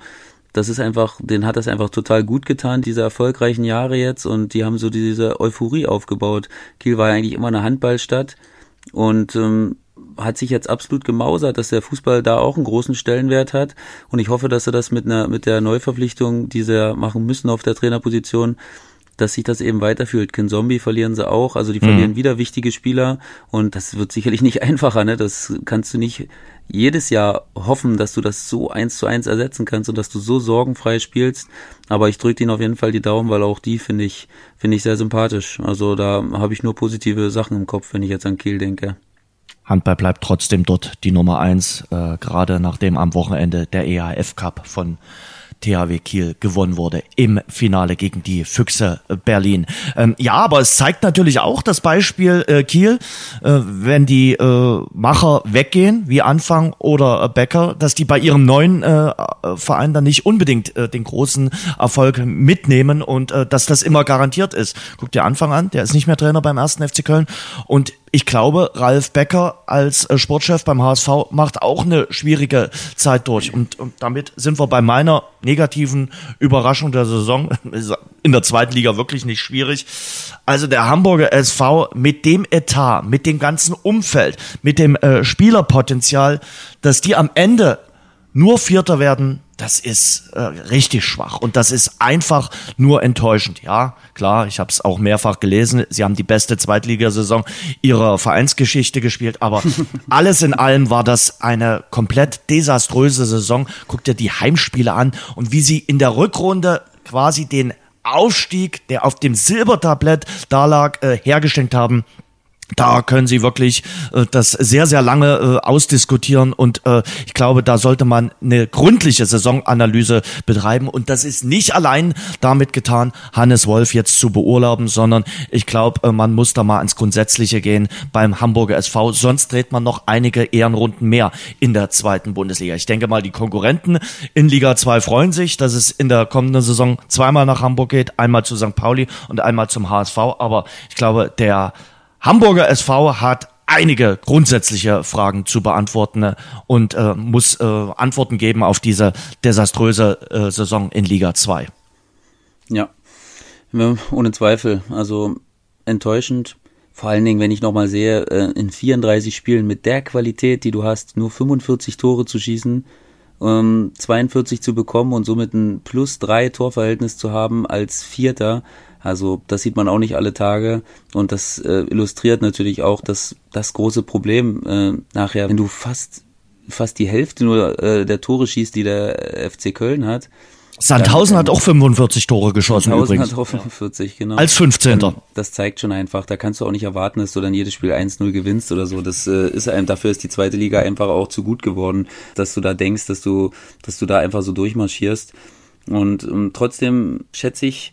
das ist einfach, den hat das einfach total gut getan, diese erfolgreichen Jahre jetzt und die haben so diese Euphorie aufgebaut. Kiel war ja eigentlich immer eine Handballstadt und ähm, hat sich jetzt absolut gemausert, dass der Fußball da auch einen großen Stellenwert hat. Und ich hoffe, dass er das mit einer, mit der Neuverpflichtung, die sie machen müssen auf der Trainerposition, dass sich das eben weiterführt. Kin Zombie verlieren sie auch, also die mhm. verlieren wieder wichtige Spieler und das wird sicherlich nicht einfacher, ne? Das kannst du nicht jedes Jahr hoffen, dass du das so eins zu eins ersetzen kannst und dass du so sorgenfrei spielst. Aber ich drücke ihnen auf jeden Fall die Daumen, weil auch die finde ich, finde ich sehr sympathisch. Also da habe ich nur positive Sachen im Kopf, wenn ich jetzt an Kiel denke. Handball bleibt trotzdem dort die Nummer eins, äh, gerade nachdem am Wochenende der EHF Cup von THW Kiel gewonnen wurde im Finale gegen die Füchse Berlin. Ähm, ja, aber es zeigt natürlich auch das Beispiel äh, Kiel, äh, wenn die äh, Macher weggehen, wie Anfang oder Becker, dass die bei ihrem neuen äh, Verein dann nicht unbedingt äh, den großen Erfolg mitnehmen und äh, dass das immer garantiert ist. Guck dir Anfang an, der ist nicht mehr Trainer beim ersten FC Köln und ich glaube, Ralf Becker als äh, Sportchef beim HSV macht auch eine schwierige Zeit durch. Und, und damit sind wir bei meiner negativen Überraschung der Saison. In der zweiten Liga wirklich nicht schwierig. Also der Hamburger SV mit dem Etat, mit dem ganzen Umfeld, mit dem äh, Spielerpotenzial, dass die am Ende nur Vierter werden, das ist äh, richtig schwach und das ist einfach nur enttäuschend. Ja, klar, ich habe es auch mehrfach gelesen. Sie haben die beste Zweitligasaison ihrer Vereinsgeschichte gespielt, aber alles in allem war das eine komplett desaströse Saison. Guck dir die Heimspiele an und wie sie in der Rückrunde quasi den Aufstieg, der auf dem Silbertablett da lag, äh, hergestellt haben da können Sie wirklich äh, das sehr, sehr lange äh, ausdiskutieren und äh, ich glaube, da sollte man eine gründliche Saisonanalyse betreiben und das ist nicht allein damit getan, Hannes Wolf jetzt zu beurlauben, sondern ich glaube, äh, man muss da mal ins Grundsätzliche gehen beim Hamburger SV, sonst dreht man noch einige Ehrenrunden mehr in der zweiten Bundesliga. Ich denke mal, die Konkurrenten in Liga 2 freuen sich, dass es in der kommenden Saison zweimal nach Hamburg geht, einmal zu St. Pauli und einmal zum HSV, aber ich glaube, der Hamburger SV hat einige grundsätzliche Fragen zu beantworten und äh, muss äh, Antworten geben auf diese desaströse äh, Saison in Liga 2. Ja, ohne Zweifel. Also enttäuschend. Vor allen Dingen, wenn ich nochmal sehe, äh, in 34 Spielen mit der Qualität, die du hast, nur 45 Tore zu schießen, 42 ähm, zu bekommen und somit ein plus drei Torverhältnis zu haben als Vierter, also das sieht man auch nicht alle Tage und das äh, illustriert natürlich auch das, das große Problem äh, nachher, wenn du fast fast die Hälfte nur äh, der Tore schießt, die der FC Köln hat. Sandhausen hat auch 45 Tore geschossen Sandhausen übrigens. hat auch 45, genau. Als 15. Das zeigt schon einfach, da kannst du auch nicht erwarten, dass du dann jedes Spiel 1-0 gewinnst oder so. Das äh, ist einem, dafür ist die zweite Liga einfach auch zu gut geworden, dass du da denkst, dass du, dass du da einfach so durchmarschierst. Und ähm, trotzdem schätze ich,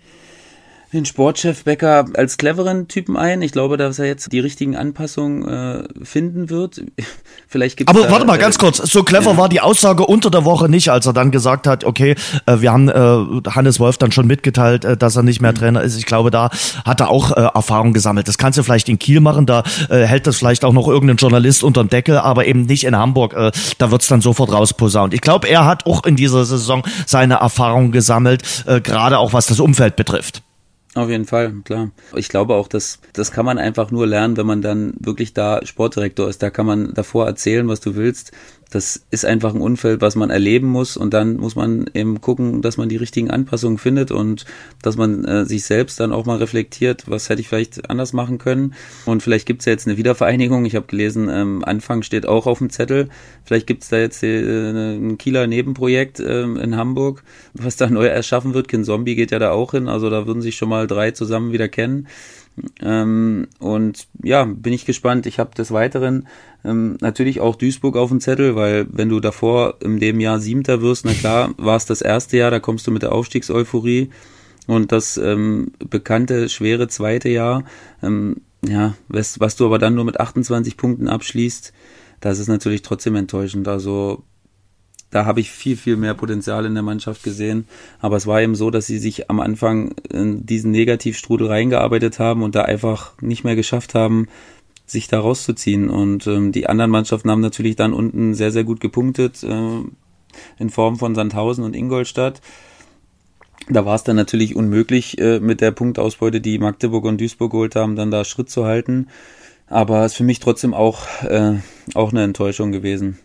den Sportchef Becker als cleveren Typen ein. Ich glaube, dass er jetzt die richtigen Anpassungen äh, finden wird. Vielleicht gibt's Aber da, warte mal ganz äh, kurz, so clever ja. war die Aussage unter der Woche nicht, als er dann gesagt hat, okay, äh, wir haben äh, Hannes Wolf dann schon mitgeteilt, äh, dass er nicht mehr mhm. Trainer ist. Ich glaube, da hat er auch äh, Erfahrung gesammelt. Das kannst du vielleicht in Kiel machen, da äh, hält das vielleicht auch noch irgendein Journalist unterm Deckel, aber eben nicht in Hamburg. Äh, da wird's dann sofort rausposaunt. Ich glaube, er hat auch in dieser Saison seine Erfahrung gesammelt, äh, gerade auch was das Umfeld betrifft. Auf jeden Fall, klar. Ich glaube auch, dass das kann man einfach nur lernen, wenn man dann wirklich da Sportdirektor ist. Da kann man davor erzählen, was du willst das ist einfach ein Unfall, was man erleben muss und dann muss man eben gucken, dass man die richtigen Anpassungen findet und dass man äh, sich selbst dann auch mal reflektiert, was hätte ich vielleicht anders machen können und vielleicht gibt es ja jetzt eine Wiedervereinigung. Ich habe gelesen, ähm, Anfang steht auch auf dem Zettel. Vielleicht gibt es da jetzt äh, ein Kieler Nebenprojekt äh, in Hamburg, was da neu erschaffen wird. Kin Zombie geht ja da auch hin, also da würden sich schon mal drei zusammen wieder kennen. Ähm, und ja, bin ich gespannt. Ich habe des Weiteren ähm, natürlich auch Duisburg auf dem Zettel, weil wenn du davor in dem Jahr Siebter wirst, na klar, war es das erste Jahr, da kommst du mit der Aufstiegseuphorie und das ähm, bekannte schwere zweite Jahr, ähm, ja, was, was du aber dann nur mit 28 Punkten abschließt, das ist natürlich trotzdem enttäuschend. Also da habe ich viel, viel mehr Potenzial in der Mannschaft gesehen. Aber es war eben so, dass sie sich am Anfang in diesen Negativstrudel reingearbeitet haben und da einfach nicht mehr geschafft haben, sich da rauszuziehen. Und ähm, die anderen Mannschaften haben natürlich dann unten sehr, sehr gut gepunktet, äh, in Form von Sandhausen und Ingolstadt. Da war es dann natürlich unmöglich, äh, mit der Punktausbeute, die Magdeburg und Duisburg geholt haben, dann da Schritt zu halten. Aber es ist für mich trotzdem auch, äh, auch eine Enttäuschung gewesen.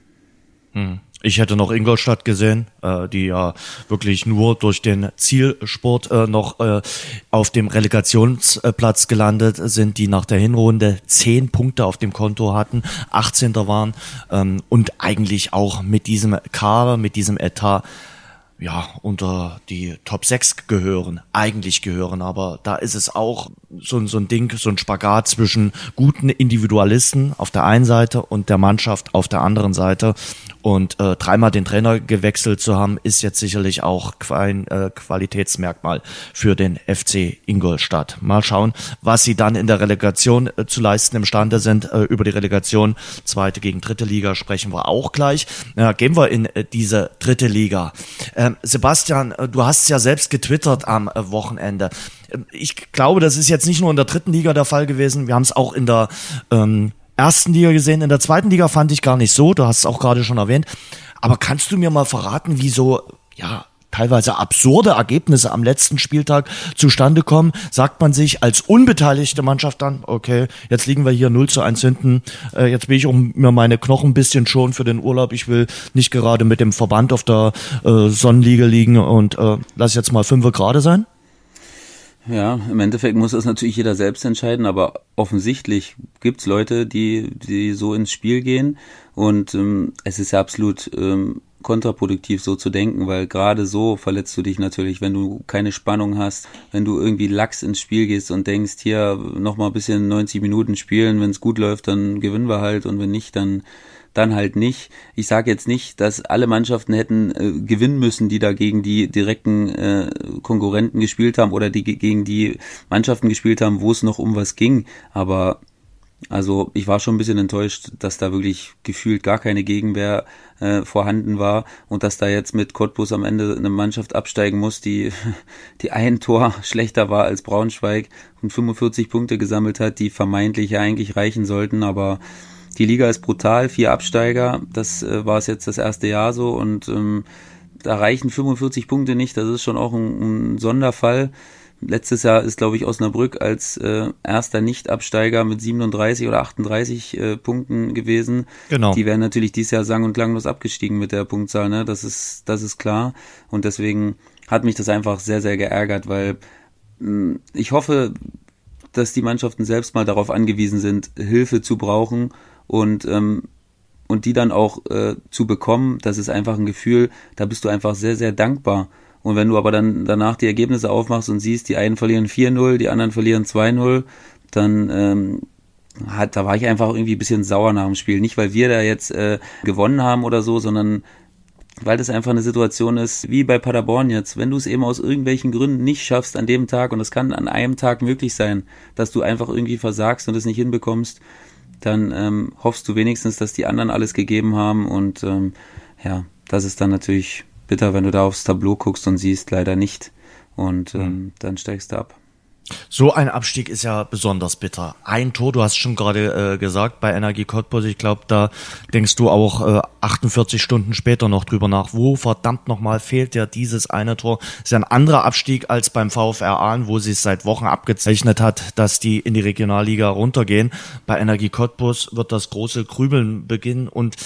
Hm. Ich hätte noch Ingolstadt gesehen, äh, die ja wirklich nur durch den Zielsport äh, noch äh, auf dem Relegationsplatz gelandet sind, die nach der Hinrunde zehn Punkte auf dem Konto hatten, 18. waren ähm, und eigentlich auch mit diesem Kader, mit diesem Etat ja, unter die Top 6 gehören, eigentlich gehören, aber da ist es auch so, so ein Ding, so ein Spagat zwischen guten Individualisten auf der einen Seite und der Mannschaft auf der anderen Seite. Und äh, dreimal den Trainer gewechselt zu haben, ist jetzt sicherlich auch ein äh, Qualitätsmerkmal für den FC Ingolstadt. Mal schauen, was sie dann in der Relegation äh, zu leisten imstande sind. Äh, über die Relegation zweite gegen dritte Liga sprechen wir auch gleich. Ja, gehen wir in äh, diese dritte Liga. Ähm, Sebastian, äh, du hast ja selbst getwittert am äh, Wochenende. Ähm, ich glaube, das ist jetzt nicht nur in der dritten Liga der Fall gewesen. Wir haben es auch in der ähm, ersten Liga gesehen. In der zweiten Liga fand ich gar nicht so. Du hast es auch gerade schon erwähnt. Aber kannst du mir mal verraten, wie so, ja, teilweise absurde Ergebnisse am letzten Spieltag zustande kommen, sagt man sich als unbeteiligte Mannschaft dann, okay, jetzt liegen wir hier 0 zu 1 hinten, äh, jetzt will ich um mir meine Knochen ein bisschen schon für den Urlaub, ich will nicht gerade mit dem Verband auf der äh, Sonnenliege liegen und äh, lass jetzt mal 5 gerade sein? Ja, im Endeffekt muss das natürlich jeder selbst entscheiden, aber offensichtlich gibt's Leute, die, die so ins Spiel gehen. Und ähm, es ist ja absolut ähm, kontraproduktiv so zu denken, weil gerade so verletzt du dich natürlich, wenn du keine Spannung hast, wenn du irgendwie lax ins Spiel gehst und denkst, hier nochmal ein bisschen 90 Minuten spielen, wenn es gut läuft, dann gewinnen wir halt. Und wenn nicht, dann dann halt nicht. Ich sage jetzt nicht, dass alle Mannschaften hätten äh, gewinnen müssen, die da gegen die direkten äh, Konkurrenten gespielt haben oder die gegen die Mannschaften gespielt haben, wo es noch um was ging. Aber also ich war schon ein bisschen enttäuscht, dass da wirklich gefühlt gar keine Gegenwehr äh, vorhanden war und dass da jetzt mit Cottbus am Ende eine Mannschaft absteigen muss, die, die ein Tor schlechter war als Braunschweig und 45 Punkte gesammelt hat, die vermeintlich ja eigentlich reichen sollten, aber die Liga ist brutal, vier Absteiger, das äh, war es jetzt das erste Jahr so und ähm, da reichen 45 Punkte nicht, das ist schon auch ein, ein Sonderfall. Letztes Jahr ist, glaube ich, Osnabrück als äh, erster Nicht-Absteiger mit 37 oder 38 äh, Punkten gewesen. Genau. Die wären natürlich dieses Jahr sang- und klanglos abgestiegen mit der Punktzahl, ne? Das ist, das ist klar. Und deswegen hat mich das einfach sehr, sehr geärgert, weil mh, hm, ich hoffe, dass die Mannschaften selbst mal darauf angewiesen sind, Hilfe zu brauchen und ähm, und die dann auch äh, zu bekommen, das ist einfach ein Gefühl, da bist du einfach sehr, sehr dankbar. Und wenn du aber dann danach die Ergebnisse aufmachst und siehst, die einen verlieren 4-0, die anderen verlieren 2-0, dann ähm, hat, da war ich einfach irgendwie ein bisschen sauer nach dem Spiel. Nicht, weil wir da jetzt äh, gewonnen haben oder so, sondern weil das einfach eine Situation ist, wie bei Paderborn jetzt, wenn du es eben aus irgendwelchen Gründen nicht schaffst an dem Tag, und es kann an einem Tag möglich sein, dass du einfach irgendwie versagst und es nicht hinbekommst, dann ähm, hoffst du wenigstens, dass die anderen alles gegeben haben und ähm, ja, das ist dann natürlich bitter, wenn du da aufs Tableau guckst und siehst leider nicht und ähm, mhm. dann steigst du ab. So ein Abstieg ist ja besonders bitter. Ein Tor, du hast schon gerade äh, gesagt, bei Energie Cottbus, ich glaube, da denkst du auch äh, 48 Stunden später noch drüber nach, wo verdammt nochmal fehlt dir dieses eine Tor. Ist ja ein anderer Abstieg als beim VfR Aalen, wo sie es seit Wochen abgezeichnet hat, dass die in die Regionalliga runtergehen. Bei Energie Cottbus wird das große Grübeln beginnen und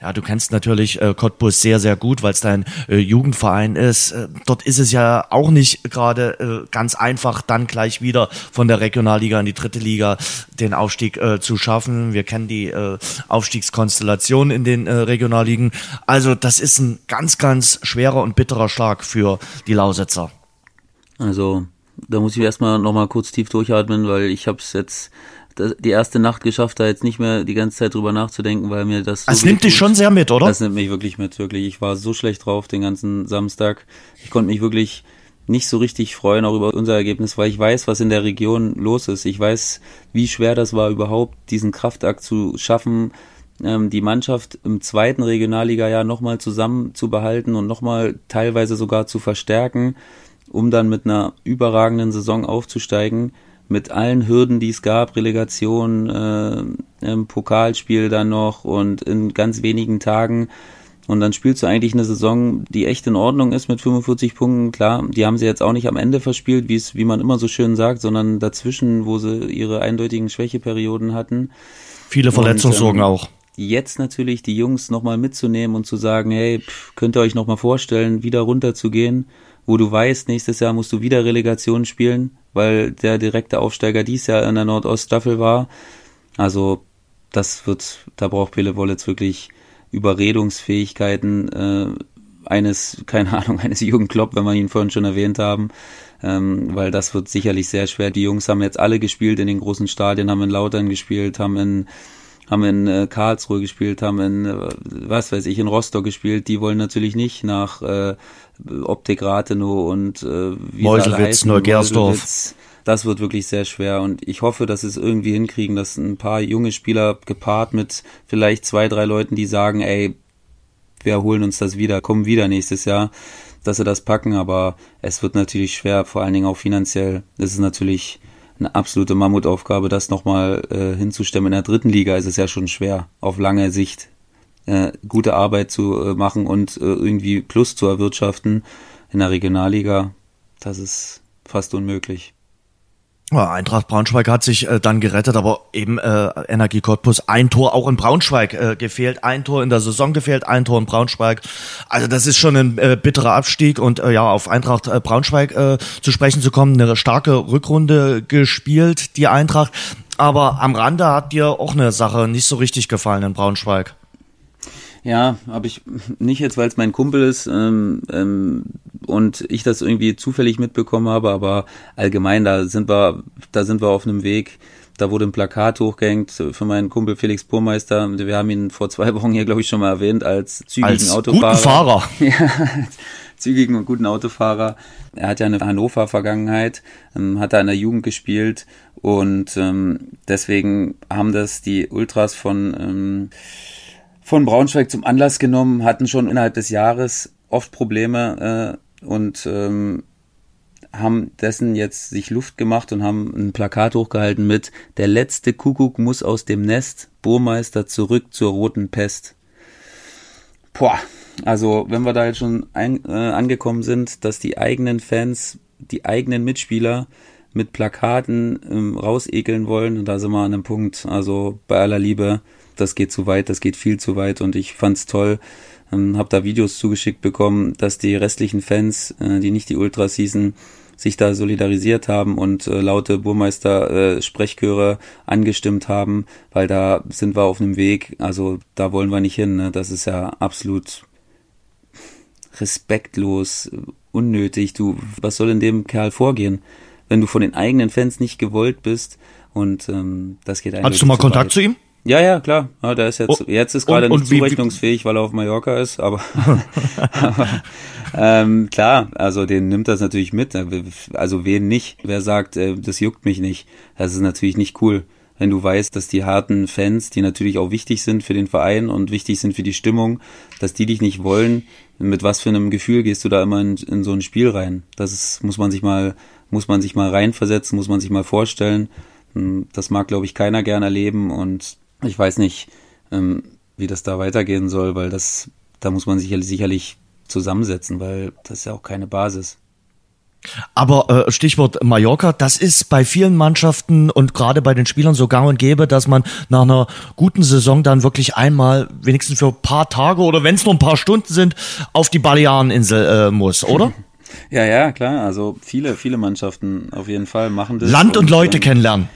ja, du kennst natürlich äh, Cottbus sehr, sehr gut, weil es dein äh, Jugendverein ist. Äh, dort ist es ja auch nicht gerade äh, ganz einfach, dann gleich wieder von der Regionalliga in die dritte Liga den Aufstieg äh, zu schaffen. Wir kennen die äh, Aufstiegskonstellation in den äh, Regionalligen. Also das ist ein ganz, ganz schwerer und bitterer Schlag für die Lausitzer. Also da muss ich erstmal nochmal kurz tief durchatmen, weil ich habe es jetzt die erste Nacht geschafft, da jetzt nicht mehr die ganze Zeit drüber nachzudenken, weil mir das. So es nimmt dich schon sehr mit, oder? Das nimmt mich wirklich mit, wirklich. Ich war so schlecht drauf den ganzen Samstag. Ich konnte mich wirklich nicht so richtig freuen, auch über unser Ergebnis, weil ich weiß, was in der Region los ist. Ich weiß, wie schwer das war, überhaupt diesen Kraftakt zu schaffen, ähm, die Mannschaft im zweiten Regionalliga-Jahr nochmal zusammenzubehalten und nochmal teilweise sogar zu verstärken, um dann mit einer überragenden Saison aufzusteigen mit allen Hürden, die es gab, Relegation, äh, im Pokalspiel dann noch und in ganz wenigen Tagen. Und dann spielst du eigentlich eine Saison, die echt in Ordnung ist mit 45 Punkten. Klar, die haben sie jetzt auch nicht am Ende verspielt, wie es, wie man immer so schön sagt, sondern dazwischen, wo sie ihre eindeutigen Schwächeperioden hatten. Viele Verletzungssorgen ähm, auch. Jetzt natürlich die Jungs nochmal mitzunehmen und zu sagen, hey, pff, könnt ihr euch nochmal vorstellen, wieder runterzugehen, wo du weißt, nächstes Jahr musst du wieder Relegation spielen, weil der direkte Aufsteiger dies Jahr in der Nordoststaffel war. Also das wird, da braucht Pele Wollitz wirklich Überredungsfähigkeiten äh, eines, keine Ahnung, eines Jürgen Klopp, wenn wir ihn vorhin schon erwähnt haben, ähm, weil das wird sicherlich sehr schwer. Die Jungs haben jetzt alle gespielt in den großen Stadien, haben in Lautern gespielt, haben in haben in äh, Karlsruhe gespielt, haben in, äh, was weiß ich, in Rostock gespielt. Die wollen natürlich nicht nach äh, Optik Rathenow und äh, Meuselwitz, Neugersdorf. Das wird wirklich sehr schwer und ich hoffe, dass es irgendwie hinkriegen, dass ein paar junge Spieler gepaart mit vielleicht zwei, drei Leuten, die sagen, ey, wir holen uns das wieder, kommen wieder nächstes Jahr, dass sie das packen, aber es wird natürlich schwer, vor allen Dingen auch finanziell. Das ist natürlich eine absolute Mammutaufgabe, das nochmal äh, hinzustemmen. In der dritten Liga ist es ja schon schwer, auf lange Sicht äh, gute Arbeit zu äh, machen und äh, irgendwie Plus zu erwirtschaften. In der Regionalliga, das ist fast unmöglich. Eintracht Braunschweig hat sich äh, dann gerettet, aber eben äh, Energie Cottbus ein Tor auch in Braunschweig äh, gefehlt, ein Tor in der Saison gefehlt, ein Tor in Braunschweig. Also das ist schon ein äh, bitterer Abstieg und äh, ja, auf Eintracht äh, Braunschweig äh, zu sprechen zu kommen, eine starke Rückrunde gespielt, die Eintracht. Aber am Rande hat dir auch eine Sache nicht so richtig gefallen in Braunschweig. Ja, habe ich nicht jetzt, weil es mein Kumpel ist ähm, ähm, und ich das irgendwie zufällig mitbekommen habe, aber allgemein, da sind wir, da sind wir auf einem Weg. Da wurde ein Plakat hochgehängt für meinen Kumpel Felix Burmeister. Wir haben ihn vor zwei Wochen hier, glaube ich, schon mal erwähnt als zügigen als Autofahrer. Guten Fahrer. ja, zügigen und guten Autofahrer. Er hat ja eine Hannover-Vergangenheit, ähm, hat da in der Jugend gespielt und ähm, deswegen haben das die Ultras von ähm, von Braunschweig zum Anlass genommen, hatten schon innerhalb des Jahres oft Probleme äh, und ähm, haben dessen jetzt sich Luft gemacht und haben ein Plakat hochgehalten mit Der letzte Kuckuck muss aus dem Nest, Burmeister zurück zur roten Pest. Boah, also wenn wir da jetzt schon ein, äh, angekommen sind, dass die eigenen Fans, die eigenen Mitspieler mit Plakaten ähm, rausekeln wollen, da sind wir an einem Punkt, also bei aller Liebe, das geht zu weit, das geht viel zu weit und ich fand's toll, ähm, habe da Videos zugeschickt bekommen, dass die restlichen Fans, äh, die nicht die Ultras hießen, sich da solidarisiert haben und äh, laute Burmeister äh, Sprechchöre angestimmt haben, weil da sind wir auf einem Weg, also da wollen wir nicht hin, ne? das ist ja absolut respektlos, unnötig, du, was soll in dem Kerl vorgehen? Wenn du von den eigenen Fans nicht gewollt bist und ähm, das geht eigentlich. Hattest du mal Kontakt weit. zu ihm? Ja, ja, klar. Ja, der ist jetzt, oh, jetzt ist gerade nicht zurechnungsfähig, weil er auf Mallorca ist, aber, aber ähm, klar, also den nimmt das natürlich mit. Also wen nicht? Wer sagt, äh, das juckt mich nicht? Das ist natürlich nicht cool, wenn du weißt, dass die harten Fans, die natürlich auch wichtig sind für den Verein und wichtig sind für die Stimmung, dass die dich nicht wollen. Mit was für einem Gefühl gehst du da immer in, in so ein Spiel rein? Das ist, muss man sich mal, muss man sich mal reinversetzen, muss man sich mal vorstellen. Hm, das mag, glaube ich, keiner gern erleben und ich weiß nicht, ähm, wie das da weitergehen soll, weil das, da muss man sich sicherlich zusammensetzen, weil das ist ja auch keine Basis. Aber äh, Stichwort Mallorca, das ist bei vielen Mannschaften und gerade bei den Spielern so gang und gäbe, dass man nach einer guten Saison dann wirklich einmal, wenigstens für ein paar Tage oder wenn es nur ein paar Stunden sind, auf die Baleareninsel äh, muss, oder? Ja, ja, klar. Also viele, viele Mannschaften auf jeden Fall machen das. Land und, und Leute ähm, kennenlernen.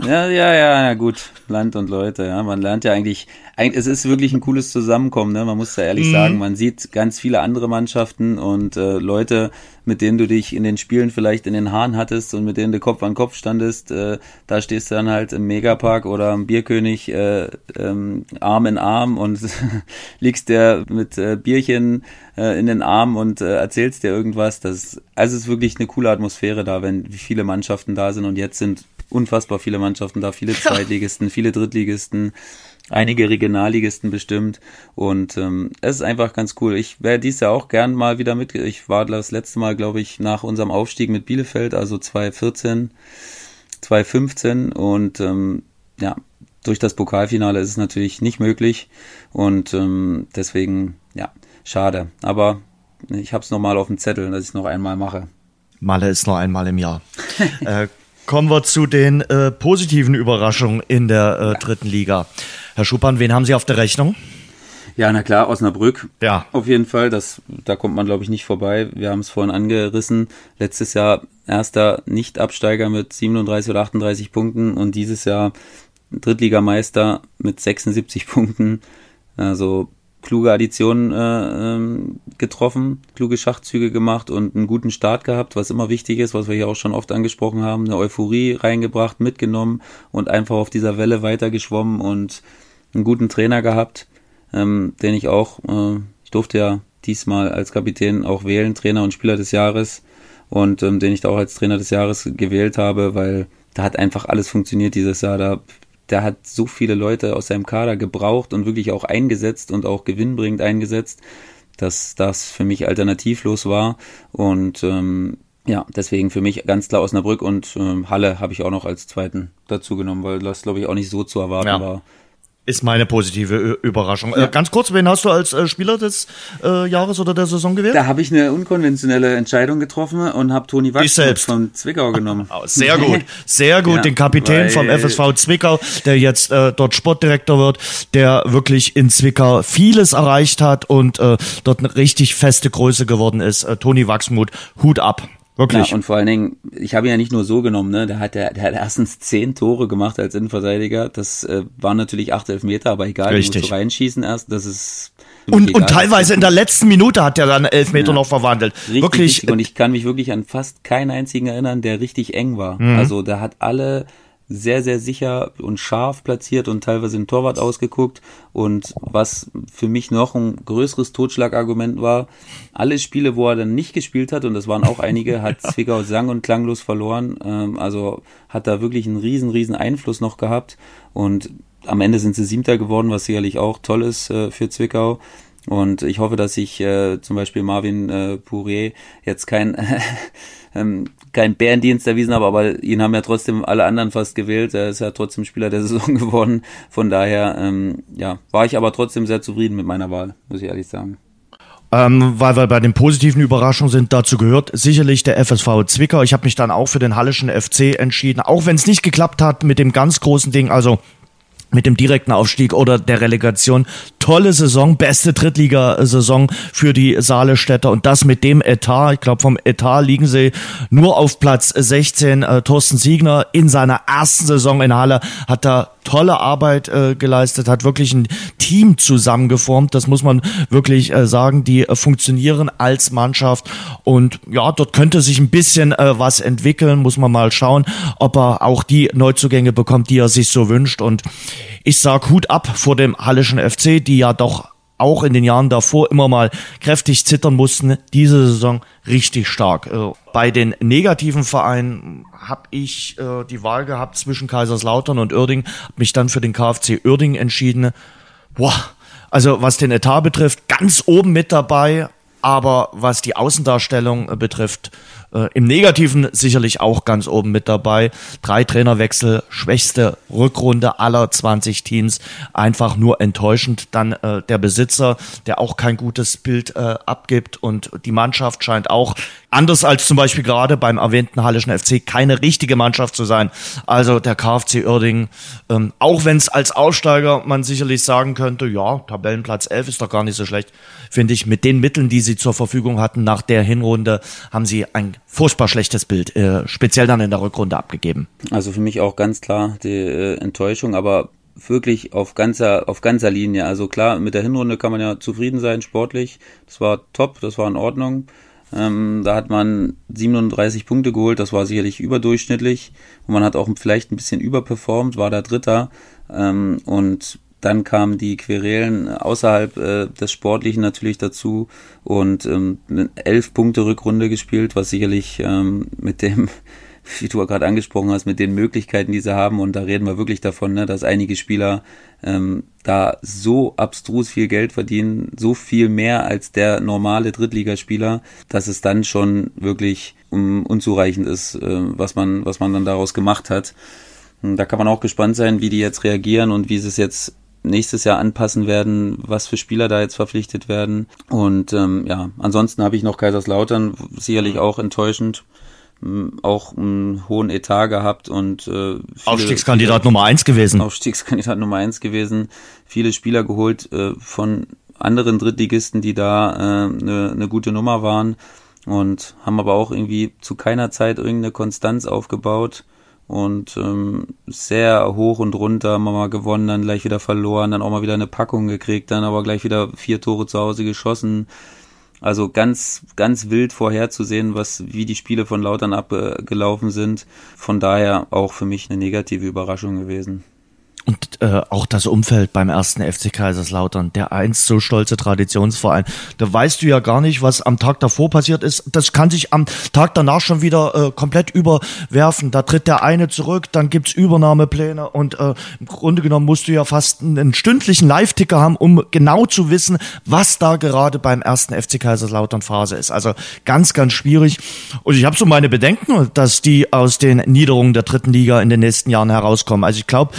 Ja, ja, ja, ja, gut. Land und Leute, ja. Man lernt ja eigentlich, es ist wirklich ein cooles Zusammenkommen, ne? Man muss da ehrlich mhm. sagen, man sieht ganz viele andere Mannschaften und äh, Leute, mit denen du dich in den Spielen vielleicht in den Haaren hattest und mit denen du Kopf an Kopf standest, äh, da stehst du dann halt im Megapark oder am Bierkönig äh, ähm, Arm in Arm und liegst der mit äh, Bierchen äh, in den Arm und äh, erzählst dir irgendwas. Das, also es ist wirklich eine coole Atmosphäre da, wenn viele Mannschaften da sind und jetzt sind unfassbar viele Mannschaften da, viele Zweitligisten, viele Drittligisten, einige Regionalligisten bestimmt und ähm, es ist einfach ganz cool. Ich wäre dies Jahr auch gern mal wieder mit. Ich war das letzte Mal, glaube ich, nach unserem Aufstieg mit Bielefeld, also 2014, 2015 und ähm, ja, durch das Pokalfinale ist es natürlich nicht möglich und ähm, deswegen, ja, schade. Aber ich habe es nochmal auf dem Zettel, dass ich es noch einmal mache. Malle ist nur einmal im Jahr. äh, Kommen wir zu den äh, positiven Überraschungen in der äh, dritten Liga. Herr Schuppan, wen haben Sie auf der Rechnung? Ja, na klar, Osnabrück. Ja. Auf jeden Fall, das, da kommt man, glaube ich, nicht vorbei. Wir haben es vorhin angerissen. Letztes Jahr erster Nicht-Absteiger mit 37 oder 38 Punkten und dieses Jahr Drittligameister mit 76 Punkten. Also kluge Additionen äh, ähm, getroffen, kluge Schachzüge gemacht und einen guten Start gehabt, was immer wichtig ist, was wir hier auch schon oft angesprochen haben, eine Euphorie reingebracht, mitgenommen und einfach auf dieser Welle weitergeschwommen und einen guten Trainer gehabt, ähm, den ich auch, äh, ich durfte ja diesmal als Kapitän auch wählen, Trainer und Spieler des Jahres und ähm, den ich da auch als Trainer des Jahres gewählt habe, weil da hat einfach alles funktioniert dieses Jahr. Da der hat so viele Leute aus seinem Kader gebraucht und wirklich auch eingesetzt und auch gewinnbringend eingesetzt, dass das für mich alternativlos war. Und ähm, ja, deswegen für mich ganz klar Osnabrück und ähm, Halle habe ich auch noch als zweiten dazu genommen, weil das glaube ich auch nicht so zu erwarten ja. war ist meine positive Überraschung. Ja. Äh, ganz kurz, wen hast du als äh, Spieler des äh, Jahres oder der Saison gewählt? Da habe ich eine unkonventionelle Entscheidung getroffen und habe Toni Wachs von Zwickau genommen. Sehr gut, sehr gut. Ja, den Kapitän vom FSV Zwickau, der jetzt äh, dort Sportdirektor wird, der wirklich in Zwickau vieles erreicht hat und dort eine richtig feste Größe geworden ist. Toni Wachsmuth, Hut ab. Wirklich. Ja, und vor allen Dingen, ich habe ihn ja nicht nur so genommen, ne? Der hat, der, der hat erstens zehn Tore gemacht als Innenverteidiger. Das äh, waren natürlich acht Elfmeter, aber egal, Richtig. musst du reinschießen erst. Das ist und, und teilweise in der letzten Minute hat er dann Elfmeter ja. noch verwandelt. Richtig, wirklich. Richtig. Und ich kann mich wirklich an fast keinen einzigen erinnern, der richtig eng war. Mhm. Also der hat alle sehr, sehr sicher und scharf platziert und teilweise den Torwart ausgeguckt. Und was für mich noch ein größeres Totschlagargument war, alle Spiele, wo er dann nicht gespielt hat, und das waren auch einige, hat Zwickau sang- und klanglos verloren. Ähm, also hat da wirklich einen riesen, riesen Einfluss noch gehabt. Und am Ende sind sie Siebter geworden, was sicherlich auch toll ist äh, für Zwickau. Und ich hoffe, dass ich äh, zum Beispiel Marvin äh, Pourier jetzt kein ähm, kein Bärendienst erwiesen habe, aber ihn haben ja trotzdem alle anderen fast gewählt. Er ist ja trotzdem Spieler der Saison geworden. Von daher, ähm, ja, war ich aber trotzdem sehr zufrieden mit meiner Wahl, muss ich ehrlich sagen. Ähm, weil wir bei den positiven Überraschungen sind, dazu gehört sicherlich der FSV Zwickau. Ich habe mich dann auch für den Hallischen FC entschieden, auch wenn es nicht geklappt hat mit dem ganz großen Ding. Also mit dem direkten Aufstieg oder der Relegation. Tolle Saison, beste Drittligasaison für die Saalestädter und das mit dem Etat. Ich glaube, vom Etat liegen sie nur auf Platz 16. Äh, Thorsten Siegner in seiner ersten Saison in Halle hat da tolle Arbeit äh, geleistet, hat wirklich ein Team zusammengeformt. Das muss man wirklich äh, sagen. Die äh, funktionieren als Mannschaft und ja, dort könnte sich ein bisschen äh, was entwickeln. Muss man mal schauen, ob er auch die Neuzugänge bekommt, die er sich so wünscht und ich sag Hut ab vor dem Hallischen FC, die ja doch auch in den Jahren davor immer mal kräftig zittern mussten. Diese Saison richtig stark. Äh, bei den negativen Vereinen habe ich äh, die Wahl gehabt zwischen Kaiserslautern und Uerding, habe mich dann für den KfC Uerding entschieden. Boah, also was den Etat betrifft, ganz oben mit dabei, aber was die Außendarstellung äh, betrifft, äh, Im Negativen sicherlich auch ganz oben mit dabei. Drei Trainerwechsel, schwächste Rückrunde aller 20 Teams. Einfach nur enttäuschend. Dann äh, der Besitzer, der auch kein gutes Bild äh, abgibt. Und die Mannschaft scheint auch, anders als zum Beispiel gerade beim erwähnten Hallischen FC, keine richtige Mannschaft zu sein. Also der KfC Uerdingen, ähm, auch wenn es als Aussteiger man sicherlich sagen könnte, ja, Tabellenplatz 11 ist doch gar nicht so schlecht, finde ich. Mit den Mitteln, die sie zur Verfügung hatten nach der Hinrunde, haben sie ein furchtbar schlechtes Bild, äh, speziell dann in der Rückrunde abgegeben. Also für mich auch ganz klar die äh, Enttäuschung, aber wirklich auf ganzer, auf ganzer Linie. Also klar, mit der Hinrunde kann man ja zufrieden sein, sportlich. Das war top, das war in Ordnung. Ähm, da hat man 37 Punkte geholt, das war sicherlich überdurchschnittlich. Und man hat auch vielleicht ein bisschen überperformt, war da Dritter. Ähm, und dann kamen die Querelen außerhalb äh, des Sportlichen natürlich dazu und ähm, eine elf Punkte Rückrunde gespielt, was sicherlich ähm, mit dem wie du gerade angesprochen hast, mit den Möglichkeiten, die sie haben. Und da reden wir wirklich davon, ne, dass einige Spieler ähm, da so abstrus viel Geld verdienen, so viel mehr als der normale Drittligaspieler, dass es dann schon wirklich um, unzureichend ist, äh, was man, was man dann daraus gemacht hat. Da kann man auch gespannt sein, wie die jetzt reagieren und wie sie es jetzt nächstes Jahr anpassen werden, was für Spieler da jetzt verpflichtet werden. Und ähm, ja, ansonsten habe ich noch Kaiserslautern, sicherlich auch enttäuschend auch einen hohen Etat gehabt und äh, Aufstiegskandidat Nummer eins gewesen. Aufstiegskandidat Nummer eins gewesen, viele Spieler geholt äh, von anderen Drittligisten, die da eine äh, ne, ne gute Nummer waren und haben aber auch irgendwie zu keiner Zeit irgendeine Konstanz aufgebaut und ähm, sehr hoch und runter, mal gewonnen, dann gleich wieder verloren, dann auch mal wieder eine Packung gekriegt, dann aber gleich wieder vier Tore zu Hause geschossen also ganz, ganz wild vorherzusehen, was, wie die Spiele von Lautern abgelaufen sind. Von daher auch für mich eine negative Überraschung gewesen. Und äh, auch das Umfeld beim ersten FC Kaiserslautern, der einst so stolze Traditionsverein. Da weißt du ja gar nicht, was am Tag davor passiert ist. Das kann sich am Tag danach schon wieder äh, komplett überwerfen. Da tritt der eine zurück, dann gibt's Übernahmepläne und äh, im Grunde genommen musst du ja fast einen stündlichen Live-Ticker haben, um genau zu wissen, was da gerade beim ersten FC Kaiserslautern Phase ist. Also ganz, ganz schwierig. Und ich habe so meine Bedenken, dass die aus den Niederungen der dritten Liga in den nächsten Jahren herauskommen. Also ich glaube,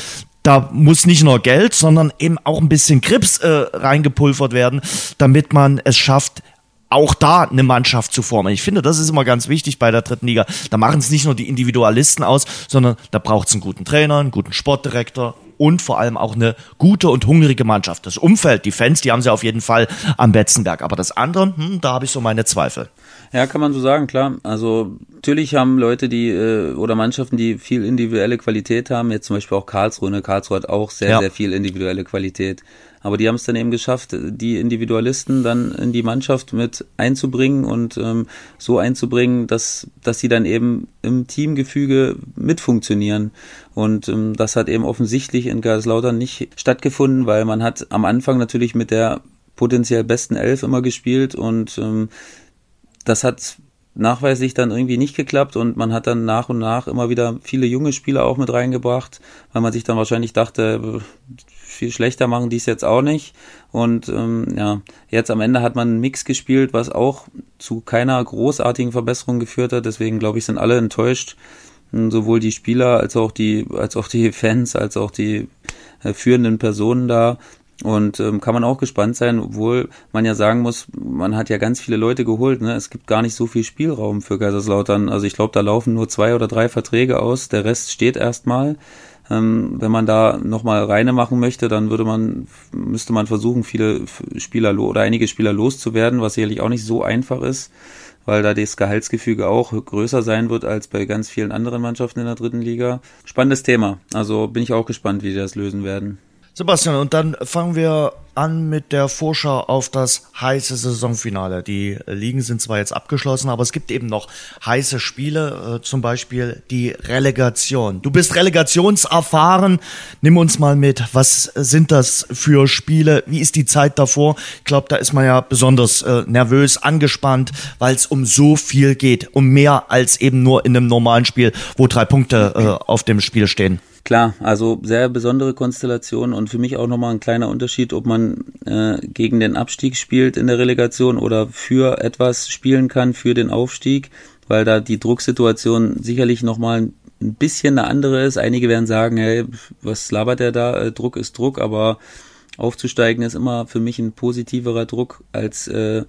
da muss nicht nur Geld, sondern eben auch ein bisschen Grips äh, reingepulvert werden, damit man es schafft, auch da eine Mannschaft zu formen. Ich finde, das ist immer ganz wichtig bei der dritten Liga. Da machen es nicht nur die Individualisten aus, sondern da braucht es einen guten Trainer, einen guten Sportdirektor und vor allem auch eine gute und hungrige Mannschaft. Das Umfeld, die Fans, die haben sie auf jeden Fall am Betzenberg. Aber das andere, hm, da habe ich so meine Zweifel. Ja, kann man so sagen, klar. Also natürlich haben Leute, die äh, oder Mannschaften, die viel individuelle Qualität haben, jetzt zum Beispiel auch Karlsruhe. Ne? Karlsruhe hat auch sehr, ja. sehr viel individuelle Qualität. Aber die haben es dann eben geschafft, die Individualisten dann in die Mannschaft mit einzubringen und ähm, so einzubringen, dass, dass sie dann eben im Teamgefüge mitfunktionieren. Und ähm, das hat eben offensichtlich in Kaiserslautern nicht stattgefunden, weil man hat am Anfang natürlich mit der potenziell besten Elf immer gespielt und ähm, das hat nachweislich dann irgendwie nicht geklappt und man hat dann nach und nach immer wieder viele junge Spieler auch mit reingebracht, weil man sich dann wahrscheinlich dachte, viel schlechter machen die es jetzt auch nicht. Und ähm, ja, jetzt am Ende hat man einen Mix gespielt, was auch zu keiner großartigen Verbesserung geführt hat. Deswegen glaube ich, sind alle enttäuscht. Sowohl die Spieler als auch die, als auch die Fans, als auch die äh, führenden Personen da. Und ähm, kann man auch gespannt sein, obwohl man ja sagen muss, man hat ja ganz viele Leute geholt. Ne? Es gibt gar nicht so viel Spielraum für Kaiserslautern. Also ich glaube, da laufen nur zwei oder drei Verträge aus. Der Rest steht erstmal. Ähm, wenn man da nochmal reine machen möchte, dann würde man, müsste man versuchen, viele Spieler oder einige Spieler loszuwerden, was sicherlich auch nicht so einfach ist, weil da das Gehaltsgefüge auch größer sein wird als bei ganz vielen anderen Mannschaften in der dritten Liga. Spannendes Thema. Also bin ich auch gespannt, wie die das lösen werden. Sebastian, und dann fangen wir an mit der Vorschau auf das heiße Saisonfinale. Die Ligen sind zwar jetzt abgeschlossen, aber es gibt eben noch heiße Spiele, äh, zum Beispiel die Relegation. Du bist relegationserfahren. Nimm uns mal mit. Was sind das für Spiele? Wie ist die Zeit davor? Ich glaube, da ist man ja besonders äh, nervös, angespannt, weil es um so viel geht. Um mehr als eben nur in einem normalen Spiel, wo drei Punkte äh, auf dem Spiel stehen. Klar, also sehr besondere Konstellation und für mich auch nochmal ein kleiner Unterschied, ob man äh, gegen den Abstieg spielt in der Relegation oder für etwas spielen kann, für den Aufstieg, weil da die Drucksituation sicherlich nochmal ein bisschen eine andere ist. Einige werden sagen, hey, was labert der da? Äh, Druck ist Druck, aber aufzusteigen ist immer für mich ein positiverer Druck, als, äh,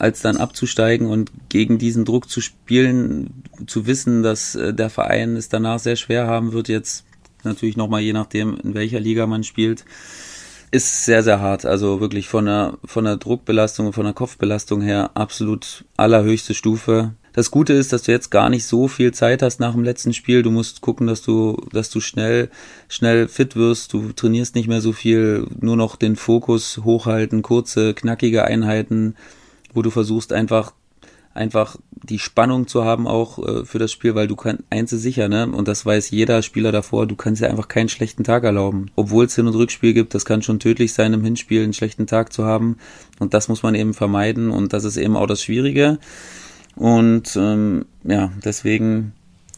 als dann abzusteigen und gegen diesen Druck zu spielen, zu wissen, dass äh, der Verein es danach sehr schwer haben wird, jetzt natürlich nochmal je nachdem, in welcher Liga man spielt, ist sehr, sehr hart. Also wirklich von der, von der Druckbelastung und von der Kopfbelastung her absolut allerhöchste Stufe. Das Gute ist, dass du jetzt gar nicht so viel Zeit hast nach dem letzten Spiel. Du musst gucken, dass du, dass du schnell, schnell fit wirst. Du trainierst nicht mehr so viel, nur noch den Fokus hochhalten, kurze, knackige Einheiten, wo du versuchst einfach einfach die Spannung zu haben auch äh, für das Spiel, weil du kannst eins ist sicher, ne? Und das weiß jeder Spieler davor, du kannst dir einfach keinen schlechten Tag erlauben. Obwohl es Hin- und Rückspiel gibt, das kann schon tödlich sein, im Hinspiel einen schlechten Tag zu haben. Und das muss man eben vermeiden und das ist eben auch das Schwierige. Und ähm, ja, deswegen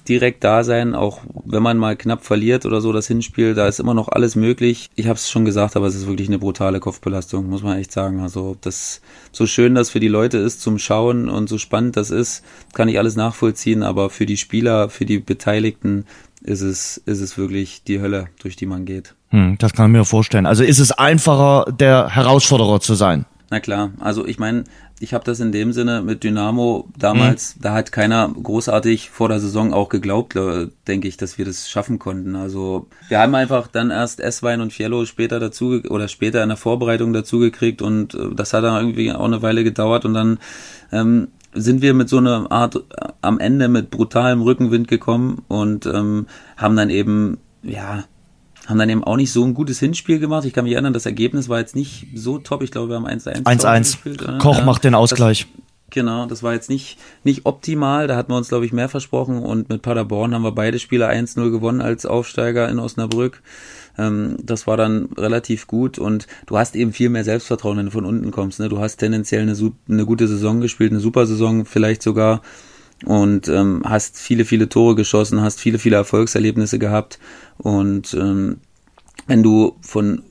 direkt da sein, auch wenn man mal knapp verliert oder so das Hinspiel, da ist immer noch alles möglich. Ich habe es schon gesagt, aber es ist wirklich eine brutale Kopfbelastung, muss man echt sagen. Also das so schön das für die Leute ist zum Schauen und so spannend das ist, kann ich alles nachvollziehen, aber für die Spieler, für die Beteiligten ist es ist es wirklich die Hölle, durch die man geht. Hm, das kann ich mir vorstellen. Also ist es einfacher, der Herausforderer zu sein? Na klar, also ich meine, ich habe das in dem Sinne mit Dynamo damals, mhm. da hat keiner großartig vor der Saison auch geglaubt, äh, denke ich, dass wir das schaffen konnten. Also wir haben einfach dann erst Esswein und Fiello später dazu oder später in der Vorbereitung dazu gekriegt und äh, das hat dann irgendwie auch eine Weile gedauert und dann ähm, sind wir mit so einer Art äh, am Ende mit brutalem Rückenwind gekommen und ähm, haben dann eben ja haben dann eben auch nicht so ein gutes Hinspiel gemacht. Ich kann mich erinnern, das Ergebnis war jetzt nicht so top. Ich glaube, wir haben 1-1. 1-1. Koch ja, macht den Ausgleich. Das, genau, das war jetzt nicht, nicht optimal. Da hatten wir uns, glaube ich, mehr versprochen. Und mit Paderborn haben wir beide Spiele 1-0 gewonnen als Aufsteiger in Osnabrück. Ähm, das war dann relativ gut. Und du hast eben viel mehr Selbstvertrauen, wenn du von unten kommst. Ne? Du hast tendenziell eine, eine gute Saison gespielt, eine super Saison vielleicht sogar und ähm, hast viele, viele Tore geschossen, hast viele, viele Erfolgserlebnisse gehabt und ähm, wenn du von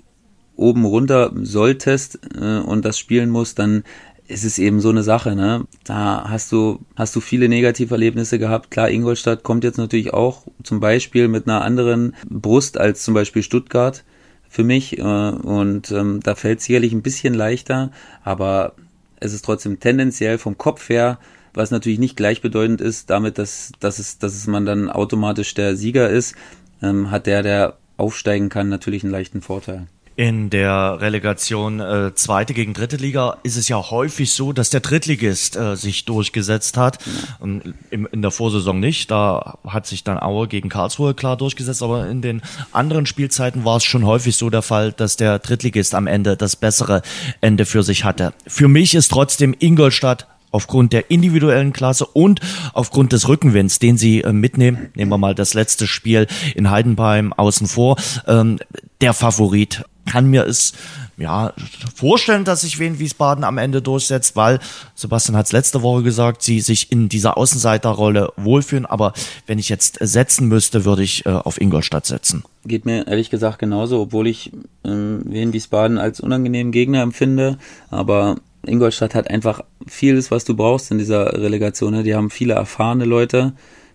oben runter solltest äh, und das spielen musst, dann ist es eben so eine Sache, ne? Da hast du, hast du viele Negativerlebnisse gehabt. Klar, Ingolstadt kommt jetzt natürlich auch zum Beispiel mit einer anderen Brust als zum Beispiel Stuttgart für mich. Äh, und ähm, da fällt sicherlich ein bisschen leichter, aber es ist trotzdem tendenziell vom Kopf her was natürlich nicht gleichbedeutend ist damit, dass, dass, es, dass es man dann automatisch der Sieger ist, ähm, hat der, der aufsteigen kann, natürlich einen leichten Vorteil. In der Relegation äh, zweite gegen dritte Liga ist es ja häufig so, dass der Drittligist äh, sich durchgesetzt hat. Ja. In, in der Vorsaison nicht. Da hat sich dann Aue gegen Karlsruhe klar durchgesetzt. Aber in den anderen Spielzeiten war es schon häufig so der Fall, dass der Drittligist am Ende das bessere Ende für sich hatte. Für mich ist trotzdem Ingolstadt aufgrund der individuellen Klasse und aufgrund des Rückenwinds, den sie äh, mitnehmen, nehmen wir mal das letzte Spiel in Heidenheim außen vor, ähm, der Favorit. Kann mir es ja vorstellen, dass sich Wien Wiesbaden am Ende durchsetzt, weil Sebastian hat es letzte Woche gesagt, sie sich in dieser Außenseiterrolle wohlfühlen. Aber wenn ich jetzt setzen müsste, würde ich äh, auf Ingolstadt setzen. Geht mir ehrlich gesagt genauso, obwohl ich ähm, Wien Wiesbaden als unangenehmen Gegner empfinde. Aber Ingolstadt hat einfach vieles, was du brauchst in dieser Relegation. Ne? Die haben viele erfahrene Leute,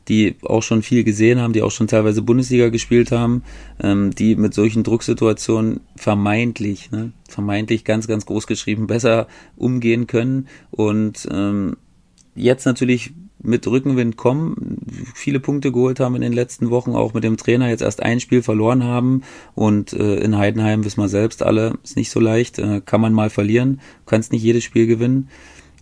die auch schon viel gesehen haben, die auch schon teilweise Bundesliga gespielt haben, ähm, die mit solchen Drucksituationen vermeintlich, ne, vermeintlich ganz, ganz groß geschrieben besser umgehen können. Und ähm, jetzt natürlich mit Rückenwind kommen, viele Punkte geholt haben in den letzten Wochen, auch mit dem Trainer jetzt erst ein Spiel verloren haben und äh, in Heidenheim wissen wir selbst alle, ist nicht so leicht, äh, kann man mal verlieren, kannst nicht jedes Spiel gewinnen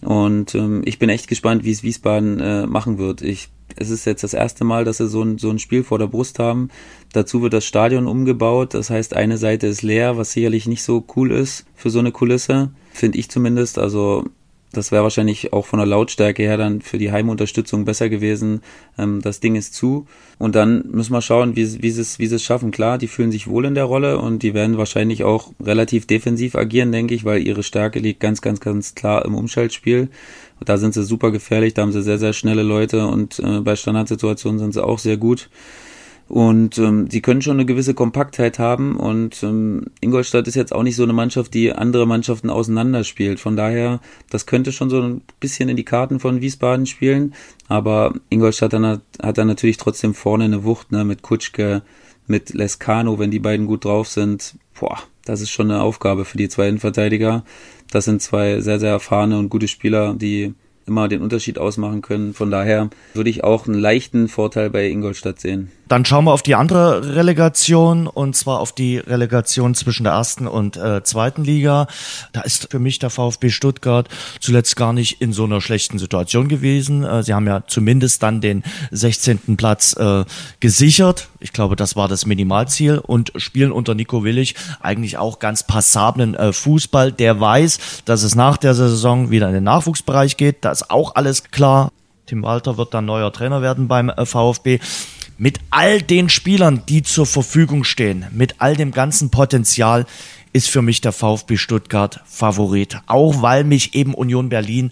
und ähm, ich bin echt gespannt, wie es Wiesbaden äh, machen wird. Ich, es ist jetzt das erste Mal, dass sie so ein, so ein Spiel vor der Brust haben. Dazu wird das Stadion umgebaut, das heißt, eine Seite ist leer, was sicherlich nicht so cool ist für so eine Kulisse, finde ich zumindest. Also das wäre wahrscheinlich auch von der Lautstärke her dann für die Heimunterstützung besser gewesen. Ähm, das Ding ist zu. Und dann müssen wir schauen, wie, wie, sie es, wie sie es schaffen. Klar, die fühlen sich wohl in der Rolle und die werden wahrscheinlich auch relativ defensiv agieren, denke ich, weil ihre Stärke liegt ganz, ganz, ganz klar im Umschaltspiel. Da sind sie super gefährlich, da haben sie sehr, sehr schnelle Leute und äh, bei Standardsituationen sind sie auch sehr gut. Und ähm, sie können schon eine gewisse Kompaktheit haben und ähm, Ingolstadt ist jetzt auch nicht so eine Mannschaft, die andere Mannschaften auseinanderspielt. Von daher, das könnte schon so ein bisschen in die Karten von Wiesbaden spielen. Aber Ingolstadt hat, hat dann natürlich trotzdem vorne eine Wucht, ne, mit Kutschke, mit Lescano, wenn die beiden gut drauf sind. Boah, das ist schon eine Aufgabe für die zwei Innenverteidiger. Das sind zwei sehr, sehr erfahrene und gute Spieler, die immer den Unterschied ausmachen können. Von daher würde ich auch einen leichten Vorteil bei Ingolstadt sehen. Dann schauen wir auf die andere Relegation und zwar auf die Relegation zwischen der ersten und äh, zweiten Liga. Da ist für mich der VfB Stuttgart zuletzt gar nicht in so einer schlechten Situation gewesen. Äh, sie haben ja zumindest dann den 16. Platz äh, gesichert. Ich glaube, das war das Minimalziel und spielen unter Nico Willig eigentlich auch ganz passablen äh, Fußball. Der weiß, dass es nach der Saison wieder in den Nachwuchsbereich geht. Da ist auch alles klar. Tim Walter wird dann neuer Trainer werden beim äh, VfB mit all den Spielern, die zur Verfügung stehen, mit all dem ganzen Potenzial, ist für mich der VfB Stuttgart Favorit. Auch weil mich eben Union Berlin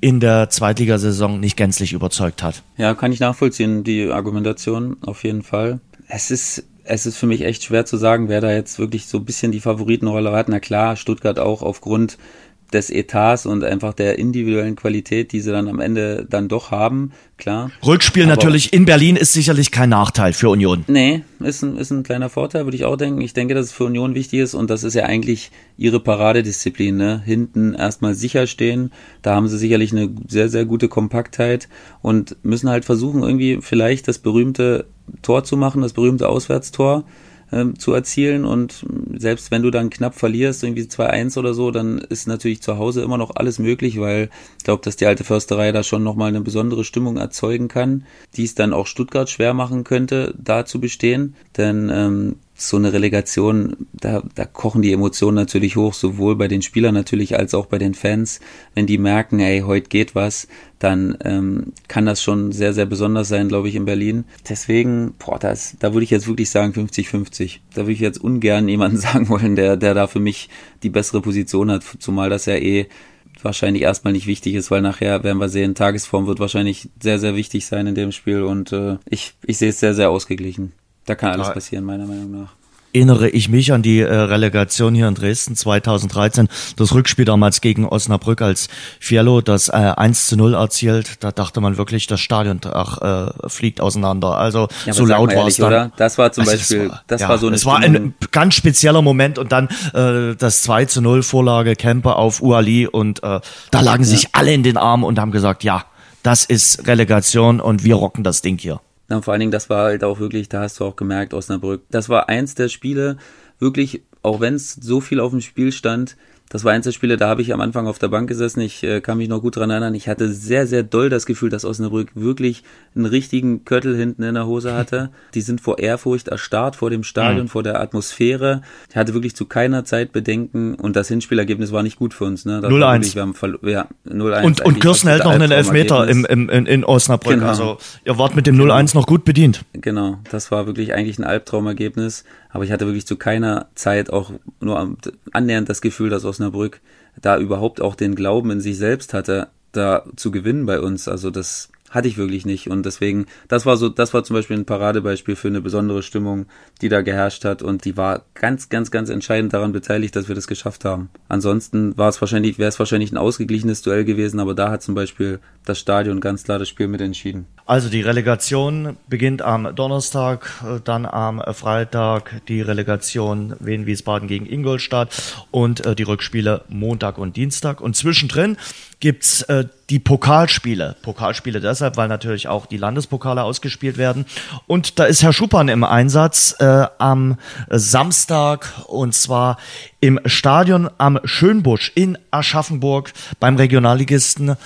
in der Zweitligasaison nicht gänzlich überzeugt hat. Ja, kann ich nachvollziehen, die Argumentation auf jeden Fall. Es ist es ist für mich echt schwer zu sagen, wer da jetzt wirklich so ein bisschen die Favoritenrolle hat. Na klar, Stuttgart auch aufgrund des Etats und einfach der individuellen Qualität, die sie dann am Ende dann doch haben, klar. Rückspiel Aber natürlich in Berlin ist sicherlich kein Nachteil für Union. Nee, ist ein, ist ein kleiner Vorteil, würde ich auch denken. Ich denke, dass es für Union wichtig ist und das ist ja eigentlich ihre Paradedisziplin, ne? Hinten erstmal sicher stehen, da haben sie sicherlich eine sehr, sehr gute Kompaktheit und müssen halt versuchen, irgendwie vielleicht das berühmte Tor zu machen, das berühmte Auswärtstor ähm, zu erzielen. Und selbst wenn du dann knapp verlierst, irgendwie 2-1 oder so, dann ist natürlich zu Hause immer noch alles möglich, weil ich glaube, dass die alte Försterei da schon nochmal eine besondere Stimmung erzeugen kann, die es dann auch Stuttgart schwer machen könnte, da zu bestehen. Denn ähm, so eine Relegation, da, da kochen die Emotionen natürlich hoch, sowohl bei den Spielern natürlich als auch bei den Fans. Wenn die merken, ey, heute geht was, dann ähm, kann das schon sehr, sehr besonders sein, glaube ich, in Berlin. Deswegen, boah, das, da würde ich jetzt wirklich sagen 50-50. Da würde ich jetzt ungern jemanden sagen wollen, der, der da für mich die bessere Position hat, zumal das ja eh wahrscheinlich erstmal nicht wichtig ist, weil nachher werden wir sehen, Tagesform wird wahrscheinlich sehr, sehr wichtig sein in dem Spiel und äh, ich, ich sehe es sehr, sehr ausgeglichen. Da kann alles passieren, meiner Meinung nach erinnere ich mich an die äh, Relegation hier in Dresden 2013, das Rückspiel damals gegen Osnabrück, als Fiello das äh, 1 zu 0 erzielt. Da dachte man wirklich, das Stadion ach, äh, fliegt auseinander. Also ja, so laut war es dann. Das war zum also Beispiel, war, das ja, war so eine Es war ein ganz spezieller Moment und dann äh, das 2 zu 0 Vorlage Kemper auf Uali und äh, da lagen ja. sich alle in den Armen und haben gesagt, ja, das ist Relegation und wir rocken das Ding hier. Und vor allen Dingen, das war halt auch wirklich, da hast du auch gemerkt, Osnabrück, das war eins der Spiele, wirklich, auch wenn es so viel auf dem Spiel stand, das war eins der Spiele, da habe ich am Anfang auf der Bank gesessen. Ich äh, kann mich noch gut dran erinnern. Ich hatte sehr, sehr doll das Gefühl, dass Osnabrück wirklich einen richtigen Köttel hinten in der Hose hatte. Die sind vor Ehrfurcht erstarrt, vor dem Stadion, mhm. vor der Atmosphäre. Ich hatte wirklich zu keiner Zeit Bedenken und das Hinspielergebnis war nicht gut für uns. Ne? 0-1. Ja, 0-1. Und, und Kirsten hält noch einen Elfmeter im, im, in, in Osnabrück. Genau. Also ihr wart mit dem 0-1 genau. noch gut bedient. Genau, das war wirklich eigentlich ein Albtraumergebnis. Aber ich hatte wirklich zu keiner Zeit auch nur annähernd das Gefühl, dass Osnabrück da überhaupt auch den Glauben in sich selbst hatte, da zu gewinnen bei uns. Also das hatte ich wirklich nicht. Und deswegen, das war so, das war zum Beispiel ein Paradebeispiel für eine besondere Stimmung, die da geherrscht hat. Und die war ganz, ganz, ganz entscheidend daran beteiligt, dass wir das geschafft haben. Ansonsten war es wahrscheinlich, wäre es wahrscheinlich ein ausgeglichenes Duell gewesen, aber da hat zum Beispiel das Stadion ganz klar das Spiel mit entschieden. Also die Relegation beginnt am Donnerstag, dann am Freitag die Relegation Wien-Wiesbaden gegen Ingolstadt und äh, die Rückspiele Montag und Dienstag. Und zwischendrin gibt's äh, die Pokalspiele. Pokalspiele deshalb, weil natürlich auch die Landespokale ausgespielt werden. Und da ist Herr Schuppan im Einsatz äh, am Samstag und zwar im Stadion am Schönbusch in Aschaffenburg beim Regionalligisten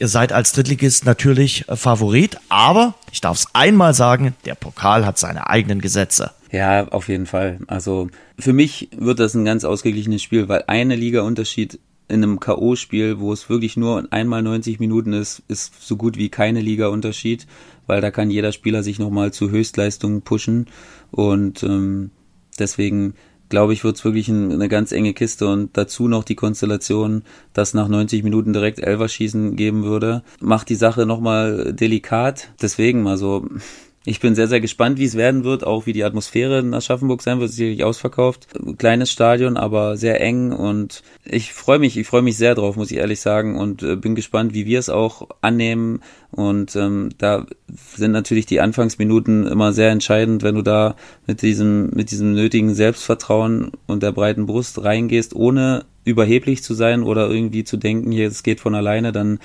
Ihr seid als Drittligist natürlich äh, Favorit, aber ich darf es einmal sagen, der Pokal hat seine eigenen Gesetze. Ja, auf jeden Fall. Also für mich wird das ein ganz ausgeglichenes Spiel, weil eine Liga-Unterschied in einem K.O.-Spiel, wo es wirklich nur einmal 90 Minuten ist, ist so gut wie keine Liga-Unterschied, weil da kann jeder Spieler sich nochmal zu Höchstleistungen pushen und ähm, deswegen glaube ich, wird es wirklich ein, eine ganz enge Kiste und dazu noch die Konstellation, dass nach 90 Minuten direkt Elverschießen geben würde, macht die Sache nochmal delikat. Deswegen, also ich bin sehr, sehr gespannt, wie es werden wird, auch wie die Atmosphäre in Aschaffenburg sein wird, sicherlich ausverkauft. Kleines Stadion, aber sehr eng und ich freue mich, ich freue mich sehr drauf, muss ich ehrlich sagen und äh, bin gespannt, wie wir es auch annehmen und ähm, da sind natürlich die Anfangsminuten immer sehr entscheidend, wenn du da mit diesem, mit diesem nötigen Selbstvertrauen und der breiten Brust reingehst, ohne überheblich zu sein oder irgendwie zu denken, hier, es geht von alleine, dann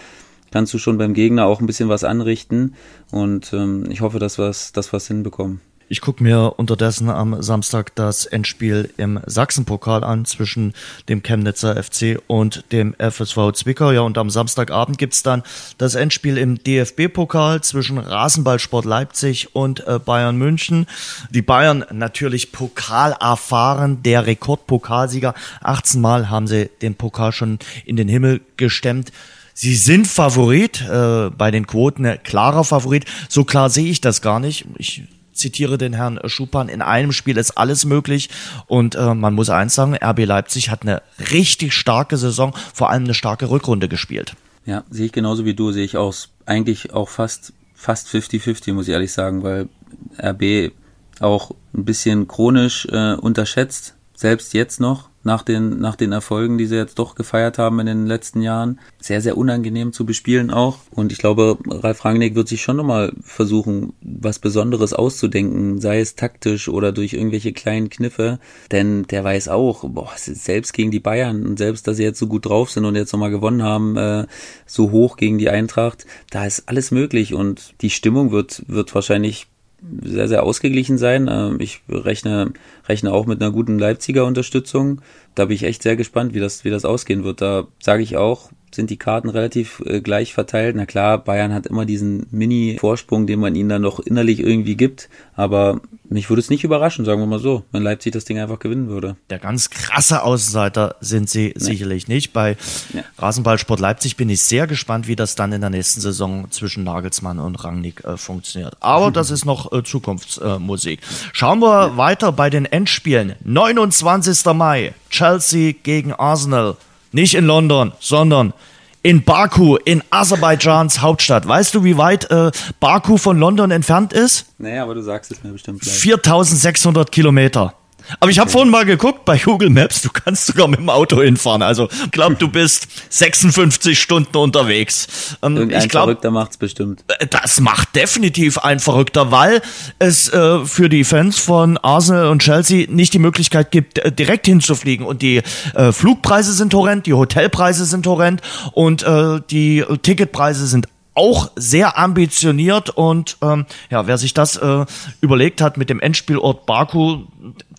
kannst du schon beim Gegner auch ein bisschen was anrichten. Und ähm, ich hoffe, dass wir es dass wir's hinbekommen. Ich gucke mir unterdessen am Samstag das Endspiel im Sachsenpokal an zwischen dem Chemnitzer FC und dem FSV Zwickau. Ja, und am Samstagabend gibt's dann das Endspiel im DFB-Pokal zwischen Rasenballsport Leipzig und äh, Bayern München. Die Bayern natürlich Pokal erfahren, der Rekordpokalsieger. 18 Mal haben sie den Pokal schon in den Himmel gestemmt. Sie sind Favorit, äh, bei den Quoten klarer Favorit. So klar sehe ich das gar nicht. Ich zitiere den Herrn Schupan, in einem Spiel ist alles möglich. Und äh, man muss eins sagen, RB Leipzig hat eine richtig starke Saison, vor allem eine starke Rückrunde gespielt. Ja, sehe ich genauso wie du, sehe ich auch eigentlich auch fast fast 50-50, muss ich ehrlich sagen, weil RB auch ein bisschen chronisch äh, unterschätzt, selbst jetzt noch nach den, nach den Erfolgen, die sie jetzt doch gefeiert haben in den letzten Jahren. Sehr, sehr unangenehm zu bespielen auch. Und ich glaube, Ralf Rangnick wird sich schon nochmal versuchen, was Besonderes auszudenken, sei es taktisch oder durch irgendwelche kleinen Kniffe. Denn der weiß auch, boah, selbst gegen die Bayern und selbst, dass sie jetzt so gut drauf sind und jetzt nochmal gewonnen haben, äh, so hoch gegen die Eintracht, da ist alles möglich und die Stimmung wird, wird wahrscheinlich sehr, sehr ausgeglichen sein. Ähm, ich rechne, rechne auch mit einer guten Leipziger Unterstützung. Da bin ich echt sehr gespannt, wie das, wie das ausgehen wird. Da sage ich auch, sind die Karten relativ äh, gleich verteilt. Na klar, Bayern hat immer diesen Mini-Vorsprung, den man ihnen dann noch innerlich irgendwie gibt. Aber mich würde es nicht überraschen, sagen wir mal so, wenn Leipzig das Ding einfach gewinnen würde. Der ganz krasse Außenseiter sind sie nee. sicherlich nicht. Bei ja. Rasenballsport Leipzig bin ich sehr gespannt, wie das dann in der nächsten Saison zwischen Nagelsmann und Rangnick äh, funktioniert. Aber das ist noch äh, Zukunftsmusik. Schauen wir ja. weiter bei den Endspielen. 29. Mai, Chelsea gegen Arsenal. Nicht in London, sondern in Baku, in Aserbaidschans Hauptstadt. Weißt du, wie weit äh, Baku von London entfernt ist? Nee, aber du sagst es mir bestimmt gleich. 4600 Kilometer. Aber ich habe vorhin mal geguckt bei Google Maps, du kannst sogar mit dem Auto hinfahren. Also ich glaube, du bist 56 Stunden unterwegs. Ähm, Irgendein ich glaub, Verrückter macht's bestimmt. Äh, das macht definitiv ein Verrückter, weil es äh, für die Fans von Arsenal und Chelsea nicht die Möglichkeit gibt, direkt hinzufliegen. Und die äh, Flugpreise sind horrend, die Hotelpreise sind horrend und äh, die Ticketpreise sind auch sehr ambitioniert und ähm, ja, wer sich das äh, überlegt hat mit dem Endspielort Baku,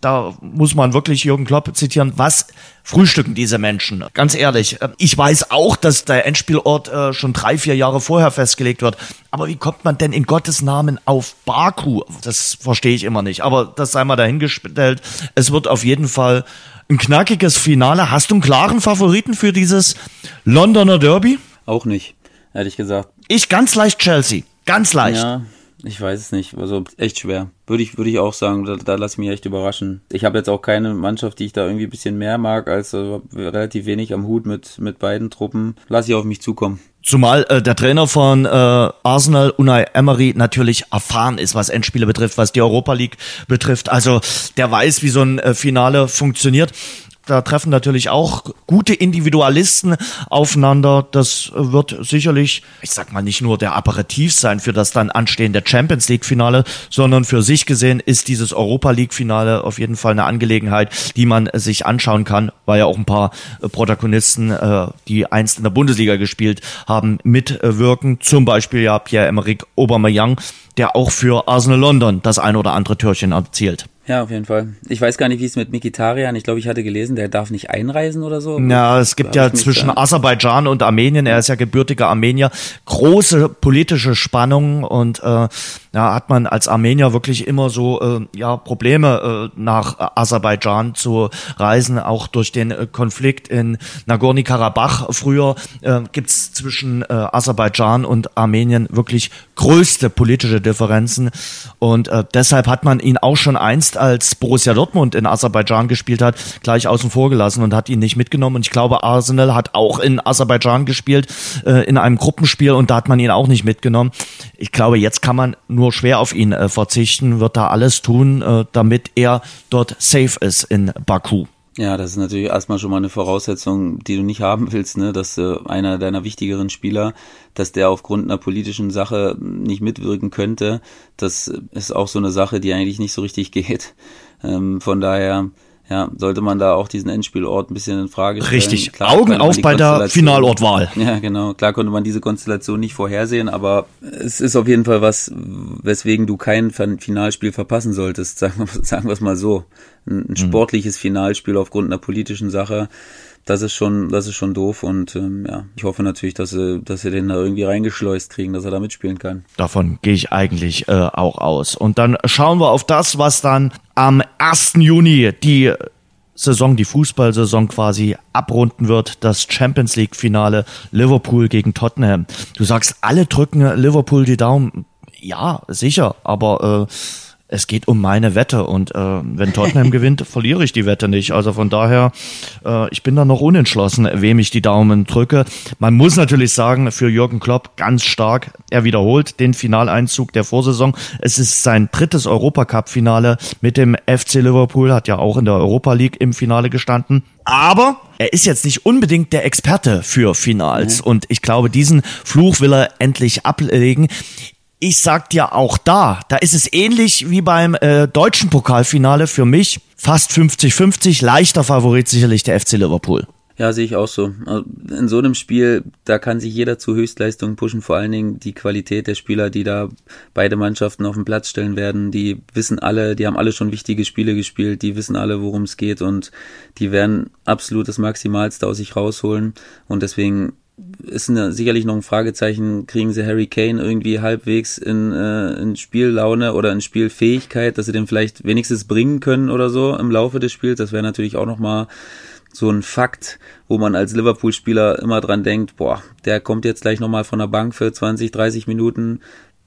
da muss man wirklich Jürgen Klopp zitieren, was frühstücken diese Menschen? Ganz ehrlich, äh, ich weiß auch, dass der Endspielort äh, schon drei, vier Jahre vorher festgelegt wird. Aber wie kommt man denn in Gottes Namen auf Baku? Das verstehe ich immer nicht. Aber das sei mal dahingestellt. Es wird auf jeden Fall ein knackiges Finale. Hast du einen klaren Favoriten für dieses Londoner Derby? Auch nicht, ehrlich gesagt. Ich ganz leicht Chelsea. Ganz leicht. Ja, ich weiß es nicht. Also echt schwer. Würde ich, würde ich auch sagen. Da, da lasse ich mich echt überraschen. Ich habe jetzt auch keine Mannschaft, die ich da irgendwie ein bisschen mehr mag, als also relativ wenig am Hut mit, mit beiden Truppen. Lass ich auf mich zukommen. Zumal äh, der Trainer von äh, Arsenal, Unai Emery, natürlich erfahren ist, was Endspiele betrifft, was die Europa League betrifft. Also der weiß, wie so ein äh, Finale funktioniert da treffen natürlich auch gute Individualisten aufeinander. Das wird sicherlich, ich sag mal, nicht nur der Aperitif sein für das dann anstehende Champions League Finale, sondern für sich gesehen ist dieses Europa League Finale auf jeden Fall eine Angelegenheit, die man sich anschauen kann, weil ja auch ein paar äh, Protagonisten, äh, die einst in der Bundesliga gespielt haben, mitwirken. Zum Beispiel ja Pierre-Emerick Aubameyang, der auch für Arsenal London das ein oder andere Türchen erzielt. Ja, auf jeden Fall. Ich weiß gar nicht, wie es mit Mikitarian, ich glaube, ich hatte gelesen, der darf nicht einreisen oder so. Ja, es gibt ja zwischen Aserbaidschan und Armenien, er ist ja gebürtiger Armenier, große politische Spannungen und äh, ja, hat man als Armenier wirklich immer so äh, ja Probleme äh, nach Aserbaidschan zu reisen, auch durch den äh, Konflikt in Nagorno-Karabach. Früher äh, gibt's zwischen äh, Aserbaidschan und Armenien wirklich größte politische Differenzen und äh, deshalb hat man ihn auch schon einst, als Borussia Dortmund in Aserbaidschan gespielt hat, gleich außen vor gelassen und hat ihn nicht mitgenommen. Und ich glaube, Arsenal hat auch in Aserbaidschan gespielt, äh, in einem Gruppenspiel und da hat man ihn auch nicht mitgenommen. Ich glaube, jetzt kann man nur nur schwer auf ihn äh, verzichten, wird da alles tun, äh, damit er dort safe ist in Baku. Ja, das ist natürlich erstmal schon mal eine Voraussetzung, die du nicht haben willst, ne? dass äh, einer deiner wichtigeren Spieler, dass der aufgrund einer politischen Sache nicht mitwirken könnte. Das ist auch so eine Sache, die eigentlich nicht so richtig geht. Ähm, von daher ja, sollte man da auch diesen Endspielort ein bisschen in Frage stellen. Richtig, Klar, Augen auf bei der Finalortwahl. Ja, genau. Klar konnte man diese Konstellation nicht vorhersehen, aber es ist auf jeden Fall was, weswegen du kein Finalspiel verpassen solltest, sagen wir, sagen wir es mal so. Ein, ein mhm. sportliches Finalspiel aufgrund einer politischen Sache das ist schon, das ist schon doof und ähm, ja, ich hoffe natürlich, dass sie, dass sie den da irgendwie reingeschleust kriegen, dass er da mitspielen kann. Davon gehe ich eigentlich äh, auch aus. Und dann schauen wir auf das, was dann am 1. Juni die Saison, die Fußballsaison quasi abrunden wird, das Champions League Finale Liverpool gegen Tottenham. Du sagst, alle drücken Liverpool die Daumen. Ja, sicher, aber äh, es geht um meine Wette und äh, wenn Tottenham gewinnt, verliere ich die Wette nicht. Also von daher, äh, ich bin da noch unentschlossen, wem ich die Daumen drücke. Man muss natürlich sagen, für Jürgen Klopp ganz stark, er wiederholt den Finaleinzug der Vorsaison. Es ist sein drittes Europacup-Finale mit dem FC Liverpool, hat ja auch in der Europa League im Finale gestanden. Aber er ist jetzt nicht unbedingt der Experte für Finals. Mhm. Und ich glaube, diesen Fluch will er endlich ablegen ich sag dir auch da, da ist es ähnlich wie beim äh, deutschen Pokalfinale für mich. Fast 50-50, leichter Favorit sicherlich der FC Liverpool. Ja, sehe ich auch so. Also, in so einem Spiel, da kann sich jeder zu Höchstleistungen pushen, vor allen Dingen die Qualität der Spieler, die da beide Mannschaften auf den Platz stellen werden. Die wissen alle, die haben alle schon wichtige Spiele gespielt, die wissen alle, worum es geht und die werden absolut das Maximalste aus sich rausholen. Und deswegen ist eine, sicherlich noch ein Fragezeichen, kriegen sie Harry Kane irgendwie halbwegs in, äh, in Spiellaune oder in Spielfähigkeit, dass sie den vielleicht wenigstens bringen können oder so im Laufe des Spiels. Das wäre natürlich auch nochmal so ein Fakt, wo man als Liverpool-Spieler immer dran denkt, boah, der kommt jetzt gleich nochmal von der Bank für 20, 30 Minuten,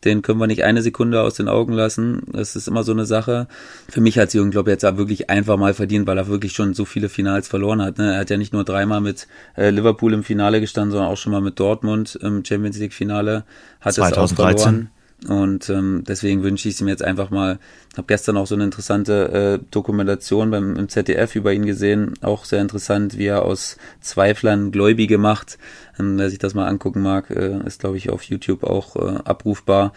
den können wir nicht eine Sekunde aus den Augen lassen. Das ist immer so eine Sache. Für mich hat Jürgen Klopp jetzt wirklich einfach mal verdient, weil er wirklich schon so viele Finals verloren hat. Ne? Er hat ja nicht nur dreimal mit äh, Liverpool im Finale gestanden, sondern auch schon mal mit Dortmund im Champions League Finale. Hat 2013. es auch verloren. Und ähm, deswegen wünsche ich es ihm jetzt einfach mal. Habe gestern auch so eine interessante äh, Dokumentation beim im ZDF über ihn gesehen, auch sehr interessant, wie er aus Zweiflern Gläubige macht. Ähm, wer sich das mal angucken mag, äh, ist glaube ich auf YouTube auch äh, abrufbar.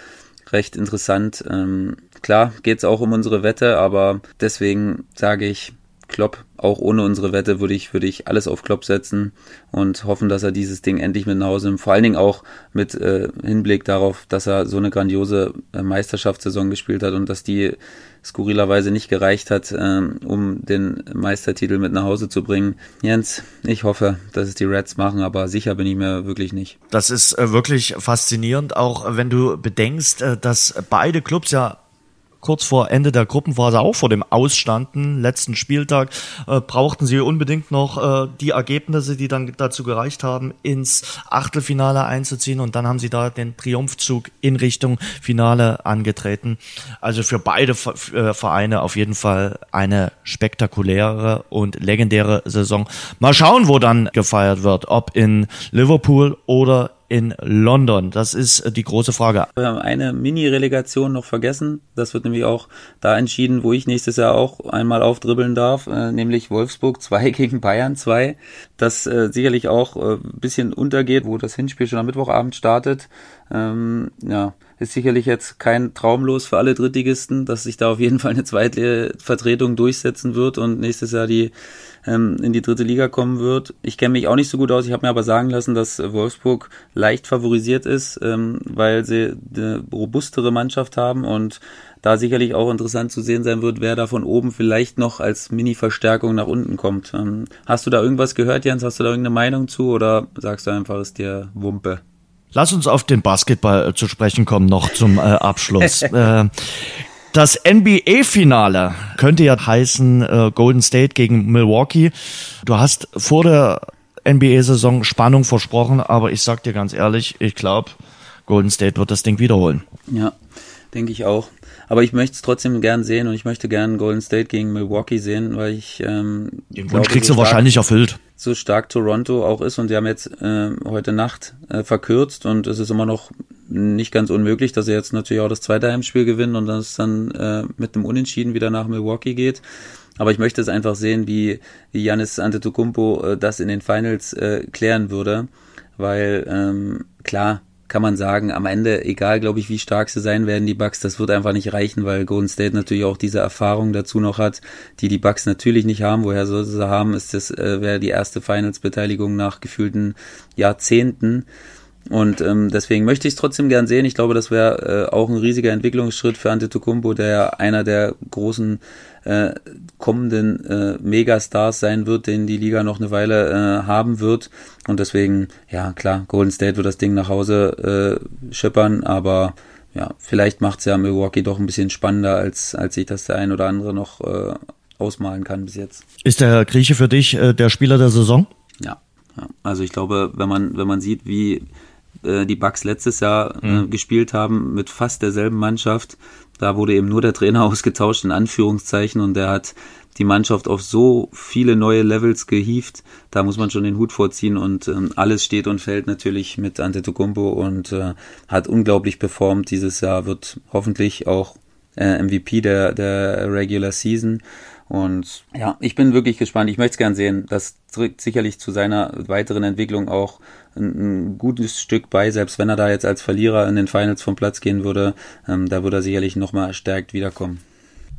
Recht interessant. Ähm, klar geht's auch um unsere Wette, aber deswegen sage ich, Klopp. Auch ohne unsere Wette würde ich, würde ich alles auf Klopp setzen und hoffen, dass er dieses Ding endlich mit nach Hause nimmt. Vor allen Dingen auch mit äh, Hinblick darauf, dass er so eine grandiose äh, Meisterschaftssaison gespielt hat und dass die skurrilerweise nicht gereicht hat, äh, um den Meistertitel mit nach Hause zu bringen. Jens, ich hoffe, dass es die Reds machen, aber sicher bin ich mir wirklich nicht. Das ist äh, wirklich faszinierend, auch wenn du bedenkst, äh, dass beide Clubs ja kurz vor Ende der Gruppenphase auch vor dem Ausstanden, letzten Spieltag, äh, brauchten sie unbedingt noch äh, die Ergebnisse, die dann dazu gereicht haben, ins Achtelfinale einzuziehen und dann haben sie da den Triumphzug in Richtung Finale angetreten. Also für beide äh, Vereine auf jeden Fall eine spektakuläre und legendäre Saison. Mal schauen, wo dann gefeiert wird, ob in Liverpool oder in London? Das ist äh, die große Frage. Wir haben eine Mini-Relegation noch vergessen. Das wird nämlich auch da entschieden, wo ich nächstes Jahr auch einmal aufdribbeln darf, äh, nämlich Wolfsburg 2 gegen Bayern 2. Das äh, sicherlich auch äh, bisschen untergeht, wo das Hinspiel schon am Mittwochabend startet. Ähm, ja, ist sicherlich jetzt kein Traumlos für alle Drittligisten, dass sich da auf jeden Fall eine zweite Vertretung durchsetzen wird und nächstes Jahr die ähm, in die dritte Liga kommen wird. Ich kenne mich auch nicht so gut aus. Ich habe mir aber sagen lassen, dass Wolfsburg leicht favorisiert ist, ähm, weil sie eine robustere Mannschaft haben und da sicherlich auch interessant zu sehen sein wird, wer da von oben vielleicht noch als Mini-Verstärkung nach unten kommt. Ähm, hast du da irgendwas gehört, Jens? Hast du da irgendeine Meinung zu oder sagst du einfach, ist dir Wumpe? Lass uns auf den Basketball äh, zu sprechen kommen, noch zum äh, Abschluss. äh, das NBA-Finale könnte ja heißen äh, Golden State gegen Milwaukee. Du hast vor der NBA-Saison Spannung versprochen, aber ich sag dir ganz ehrlich, ich glaube, Golden State wird das Ding wiederholen. Ja, denke ich auch. Aber ich möchte es trotzdem gern sehen und ich möchte gern Golden State gegen Milwaukee sehen, weil ich ähm, den Wunsch kriegst so du wahrscheinlich erfüllt. So stark Toronto auch ist und die haben jetzt äh, heute Nacht äh, verkürzt und es ist immer noch nicht ganz unmöglich, dass sie jetzt natürlich auch das zweite Heimspiel gewinnen und dass es dann äh, mit einem Unentschieden wieder nach Milwaukee geht. Aber ich möchte es einfach sehen, wie, wie Janis Antetokounmpo äh, das in den Finals äh, klären würde, weil ähm, klar, kann man sagen, am Ende, egal, glaube ich, wie stark sie sein werden, die Bucks, das wird einfach nicht reichen, weil Golden State natürlich auch diese Erfahrung dazu noch hat, die die Bucks natürlich nicht haben. Woher soll sie haben? Ist das äh, wäre die erste Finals-Beteiligung nach gefühlten Jahrzehnten. Und ähm, deswegen möchte ich es trotzdem gern sehen. Ich glaube, das wäre äh, auch ein riesiger Entwicklungsschritt für Antetokounmpo, der ja einer der großen äh, kommenden äh, Megastars sein wird, den die Liga noch eine Weile äh, haben wird. Und deswegen, ja klar, Golden State wird das Ding nach Hause äh, schippern, aber ja, vielleicht macht es ja Milwaukee doch ein bisschen spannender, als, als sich das der ein oder andere noch äh, ausmalen kann bis jetzt. Ist der Grieche für dich äh, der Spieler der Saison? Ja, ja. Also ich glaube, wenn man, wenn man sieht, wie äh, die Bucks letztes Jahr äh, mhm. gespielt haben mit fast derselben Mannschaft. Da wurde eben nur der Trainer ausgetauscht, in Anführungszeichen, und der hat die Mannschaft auf so viele neue Levels gehievt. Da muss man schon den Hut vorziehen und ähm, alles steht und fällt natürlich mit Antetokounmpo und äh, hat unglaublich performt dieses Jahr, wird hoffentlich auch äh, MVP der, der Regular Season. Und ja, ich bin wirklich gespannt. Ich möchte es gern sehen. Das trägt sicherlich zu seiner weiteren Entwicklung auch ein, ein, gutes Stück bei, selbst wenn er da jetzt als Verlierer in den Finals vom Platz gehen würde, ähm, da würde er sicherlich nochmal erstärkt wiederkommen.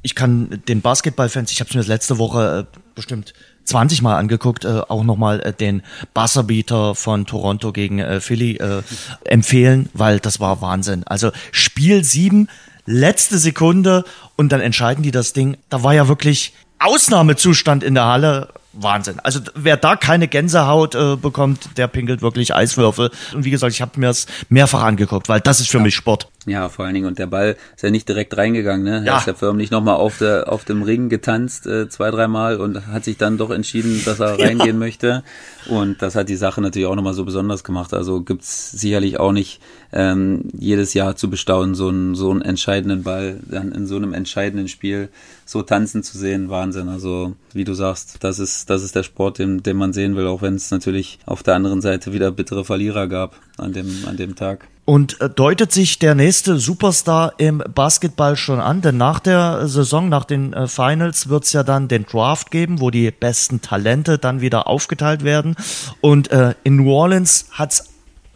Ich kann den Basketballfans, ich habe es mir letzte Woche äh, bestimmt 20 Mal angeguckt, äh, auch nochmal äh, den Buzzerbeater von Toronto gegen äh, Philly äh, empfehlen, weil das war Wahnsinn. Also Spiel 7, letzte Sekunde und dann entscheiden die das Ding. Da war ja wirklich Ausnahmezustand in der Halle. Wahnsinn. Also wer da keine Gänsehaut äh, bekommt, der pinkelt wirklich Eiswürfel. Und wie gesagt, ich habe mir es mehrfach angeguckt, weil das ist für ja. mich Sport. Ja, vor allen Dingen. Und der Ball ist ja nicht direkt reingegangen. Ne? Ja. Er ist ja förmlich nochmal auf, der, auf dem Ring getanzt, äh, zwei, dreimal und hat sich dann doch entschieden, dass er reingehen ja. möchte. Und das hat die Sache natürlich auch nochmal so besonders gemacht. Also gibt's sicherlich auch nicht ähm, jedes Jahr zu bestaunen, so einen, so einen entscheidenden Ball dann in so einem entscheidenden Spiel so tanzen zu sehen. Wahnsinn. Also wie du sagst, das ist, das ist der Sport, den, den man sehen will, auch wenn es natürlich auf der anderen Seite wieder bittere Verlierer gab an dem, an dem Tag. Und äh, deutet sich der nächste Superstar im Basketball schon an? Denn nach der Saison, nach den äh, Finals, wird's ja dann den Draft geben, wo die besten Talente dann wieder aufgeteilt werden. Und äh, in New Orleans hat's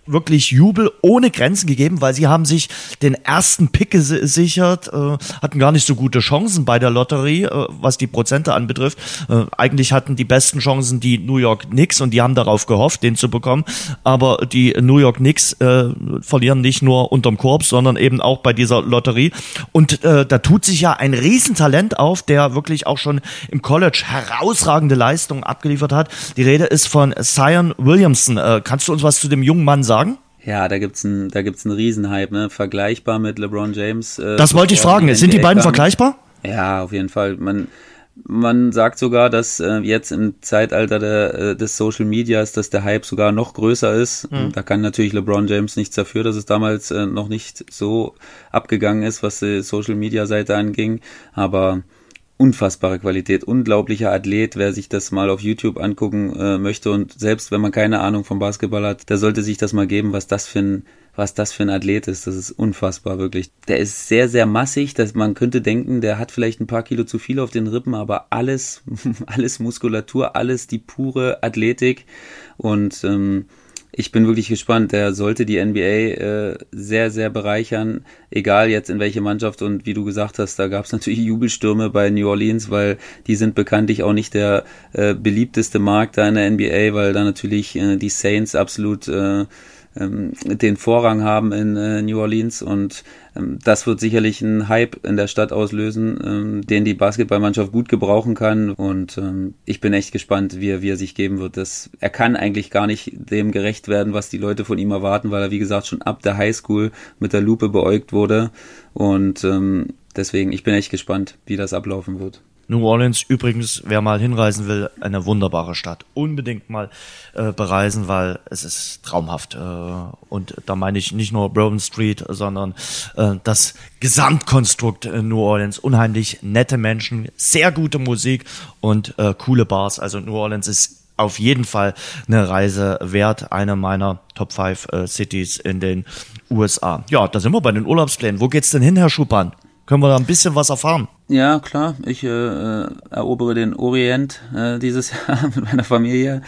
wirklich Jubel ohne Grenzen gegeben, weil sie haben sich den ersten Pick gesichert, äh, hatten gar nicht so gute Chancen bei der Lotterie, äh, was die Prozente anbetrifft. Äh, eigentlich hatten die besten Chancen die New York Knicks und die haben darauf gehofft, den zu bekommen. Aber die New York Knicks äh, verlieren nicht nur unterm Korb, sondern eben auch bei dieser Lotterie. Und äh, da tut sich ja ein Riesentalent auf, der wirklich auch schon im College herausragende Leistungen abgeliefert hat. Die Rede ist von Zion Williamson. Äh, kannst du uns was zu dem jungen Mann sagen? Sagen? Ja, da gibt's ein, da gibt's einen Riesenhype, ne? Vergleichbar mit LeBron James. Äh, das wollte ich fragen. Sind die beiden vergleichbar? Ja, auf jeden Fall. Man, man sagt sogar, dass äh, jetzt im Zeitalter der, äh, des Social Medias, dass der Hype sogar noch größer ist. Mhm. Da kann natürlich LeBron James nichts dafür, dass es damals äh, noch nicht so abgegangen ist, was die Social Media Seite anging. Aber unfassbare Qualität, unglaublicher Athlet, wer sich das mal auf YouTube angucken äh, möchte und selbst wenn man keine Ahnung vom Basketball hat, der sollte sich das mal geben, was das für ein was das für ein Athlet ist. Das ist unfassbar, wirklich. Der ist sehr, sehr massig, dass man könnte denken, der hat vielleicht ein paar Kilo zu viel auf den Rippen, aber alles, alles Muskulatur, alles die pure Athletik und ähm, ich bin wirklich gespannt. Der sollte die NBA äh, sehr, sehr bereichern, egal jetzt in welche Mannschaft. Und wie du gesagt hast, da gab es natürlich Jubelstürme bei New Orleans, weil die sind bekanntlich auch nicht der äh, beliebteste Markt da in der NBA, weil da natürlich äh, die Saints absolut äh, ähm, den Vorrang haben in äh, New Orleans und ähm, das wird sicherlich einen Hype in der Stadt auslösen, ähm, den die Basketballmannschaft gut gebrauchen kann und ähm, ich bin echt gespannt, wie er, wie er sich geben wird. Das, er kann eigentlich gar nicht dem gerecht werden, was die Leute von ihm erwarten, weil er wie gesagt schon ab der Highschool mit der Lupe beäugt wurde und ähm, deswegen ich bin echt gespannt, wie das ablaufen wird. New Orleans übrigens, wer mal hinreisen will, eine wunderbare Stadt. Unbedingt mal äh, bereisen, weil es ist traumhaft. Äh, und da meine ich nicht nur Bourbon Street, sondern äh, das Gesamtkonstrukt New Orleans. Unheimlich nette Menschen, sehr gute Musik und äh, coole Bars. Also New Orleans ist auf jeden Fall eine Reise wert. Eine meiner Top 5 äh, Cities in den USA. Ja, da sind wir bei den Urlaubsplänen. Wo geht's denn hin, Herr Schupan? Können wir da ein bisschen was erfahren? Ja, klar. Ich äh, äh erobere den Orient äh, dieses Jahr mit meiner Familie.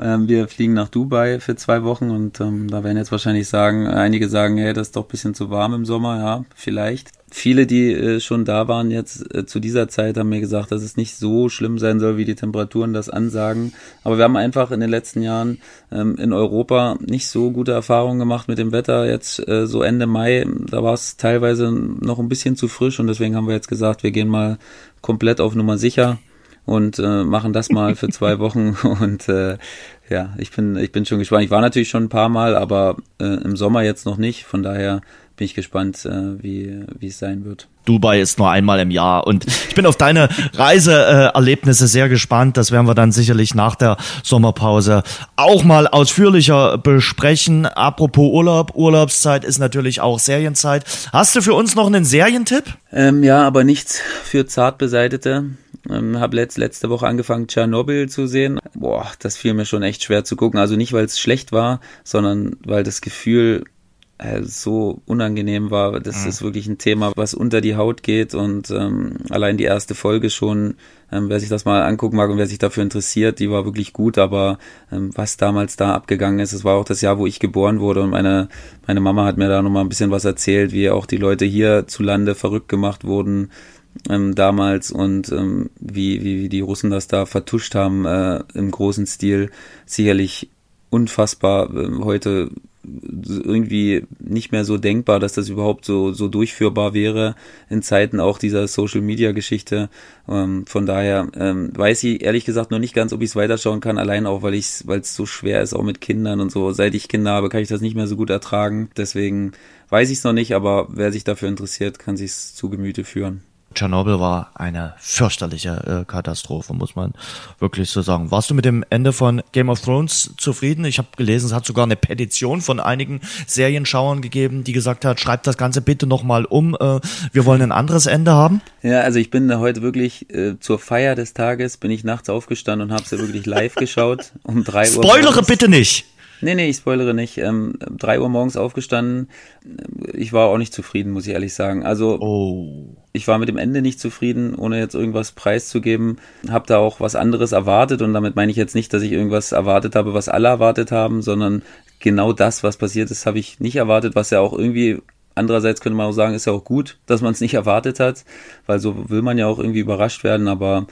Ähm, wir fliegen nach Dubai für zwei Wochen und ähm, da werden jetzt wahrscheinlich sagen, einige sagen, hey, das ist doch bisschen zu warm im Sommer. Ja, vielleicht. Viele, die äh, schon da waren jetzt äh, zu dieser Zeit, haben mir gesagt, dass es nicht so schlimm sein soll, wie die Temperaturen das ansagen. Aber wir haben einfach in den letzten Jahren ähm, in Europa nicht so gute Erfahrungen gemacht mit dem Wetter. Jetzt äh, so Ende Mai, da war es teilweise noch ein bisschen zu frisch und deswegen haben wir jetzt gesagt, wir gehen mal komplett auf Nummer sicher und äh, machen das mal für zwei Wochen und äh, ja, ich bin ich bin schon gespannt. Ich war natürlich schon ein paar Mal, aber äh, im Sommer jetzt noch nicht. Von daher bin ich gespannt, äh, wie wie es sein wird. Dubai ist nur einmal im Jahr und ich bin auf deine Reiseerlebnisse sehr gespannt. Das werden wir dann sicherlich nach der Sommerpause auch mal ausführlicher besprechen. Apropos Urlaub, Urlaubszeit ist natürlich auch Serienzeit. Hast du für uns noch einen Serientipp? Ähm, ja, aber nichts für Zartbeseitete. Ähm, habe letzt, letzte Woche angefangen, Tschernobyl zu sehen. Boah, das fiel mir schon echt schwer zu gucken. Also nicht, weil es schlecht war, sondern weil das Gefühl äh, so unangenehm war. Das mhm. ist wirklich ein Thema, was unter die Haut geht und ähm, allein die erste Folge schon, ähm, wer sich das mal angucken mag und wer sich dafür interessiert, die war wirklich gut, aber ähm, was damals da abgegangen ist, es war auch das Jahr, wo ich geboren wurde und meine, meine Mama hat mir da nochmal ein bisschen was erzählt, wie auch die Leute hier zu Lande verrückt gemacht wurden ähm, damals und ähm, wie, wie, wie die Russen das da vertuscht haben äh, im großen Stil, sicherlich unfassbar. Äh, heute irgendwie nicht mehr so denkbar, dass das überhaupt so, so durchführbar wäre in Zeiten auch dieser Social Media Geschichte. Ähm, von daher ähm, weiß ich ehrlich gesagt noch nicht ganz, ob ich es weiterschauen kann, allein auch, weil ich weil es so schwer ist, auch mit Kindern und so. Seit ich Kinder habe, kann ich das nicht mehr so gut ertragen. Deswegen weiß ich es noch nicht, aber wer sich dafür interessiert, kann sich es zu Gemüte führen. Tschernobyl war eine fürchterliche äh, Katastrophe, muss man wirklich so sagen. Warst du mit dem Ende von Game of Thrones zufrieden? Ich habe gelesen, es hat sogar eine Petition von einigen Serienschauern gegeben, die gesagt hat, schreibt das Ganze bitte nochmal um. Äh, wir wollen ein anderes Ende haben. Ja, also ich bin heute wirklich äh, zur Feier des Tages, bin ich nachts aufgestanden und habe sie wirklich live geschaut um drei Uhr. Spoilere bitte nicht! Nee, nee, ich spoilere nicht. Ähm, drei Uhr morgens aufgestanden. Ich war auch nicht zufrieden, muss ich ehrlich sagen. Also oh. ich war mit dem Ende nicht zufrieden, ohne jetzt irgendwas preiszugeben. Hab da auch was anderes erwartet und damit meine ich jetzt nicht, dass ich irgendwas erwartet habe, was alle erwartet haben, sondern genau das, was passiert ist, habe ich nicht erwartet, was ja auch irgendwie Andererseits könnte man auch sagen, ist ja auch gut, dass man es nicht erwartet hat, weil so will man ja auch irgendwie überrascht werden, aber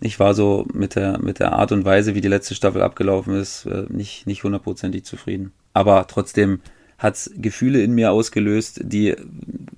ich war so mit der, mit der Art und Weise, wie die letzte Staffel abgelaufen ist, äh, nicht, nicht hundertprozentig zufrieden. Aber trotzdem hat es Gefühle in mir ausgelöst, die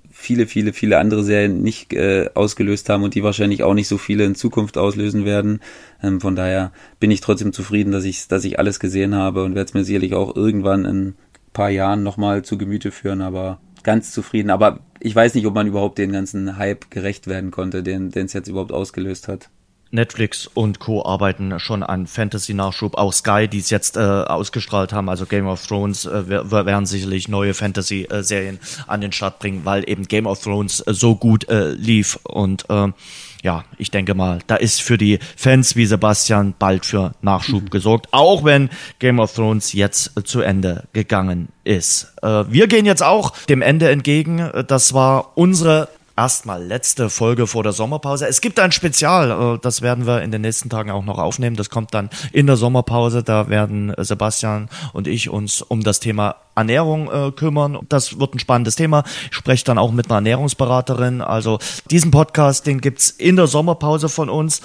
viele, viele, viele andere Serien nicht äh, ausgelöst haben und die wahrscheinlich auch nicht so viele in Zukunft auslösen werden. Ähm, von daher bin ich trotzdem zufrieden, dass ich, dass ich alles gesehen habe und werde es mir sicherlich auch irgendwann in ein paar Jahren nochmal zu Gemüte führen, aber ganz zufrieden. Aber ich weiß nicht, ob man überhaupt den ganzen Hype gerecht werden konnte, den es jetzt überhaupt ausgelöst hat. Netflix und Co. arbeiten schon an Fantasy-Nachschub. Auch Sky, die es jetzt äh, ausgestrahlt haben, also Game of Thrones, äh, werden sicherlich neue Fantasy-Serien an den Start bringen, weil eben Game of Thrones äh, so gut äh, lief. Und äh, ja, ich denke mal, da ist für die Fans wie Sebastian bald für Nachschub mhm. gesorgt, auch wenn Game of Thrones jetzt äh, zu Ende gegangen ist. Äh, wir gehen jetzt auch dem Ende entgegen. Das war unsere erstmal letzte Folge vor der Sommerpause. Es gibt ein Spezial, äh, das werden wir in den nächsten Tagen auch noch aufnehmen. Das kommt dann in der Sommerpause. Da werden Sebastian und ich uns um das Thema Ernährung äh, kümmern. Das wird ein spannendes Thema. Ich spreche dann auch mit einer Ernährungsberaterin. Also diesen Podcast, den gibt's in der Sommerpause von uns.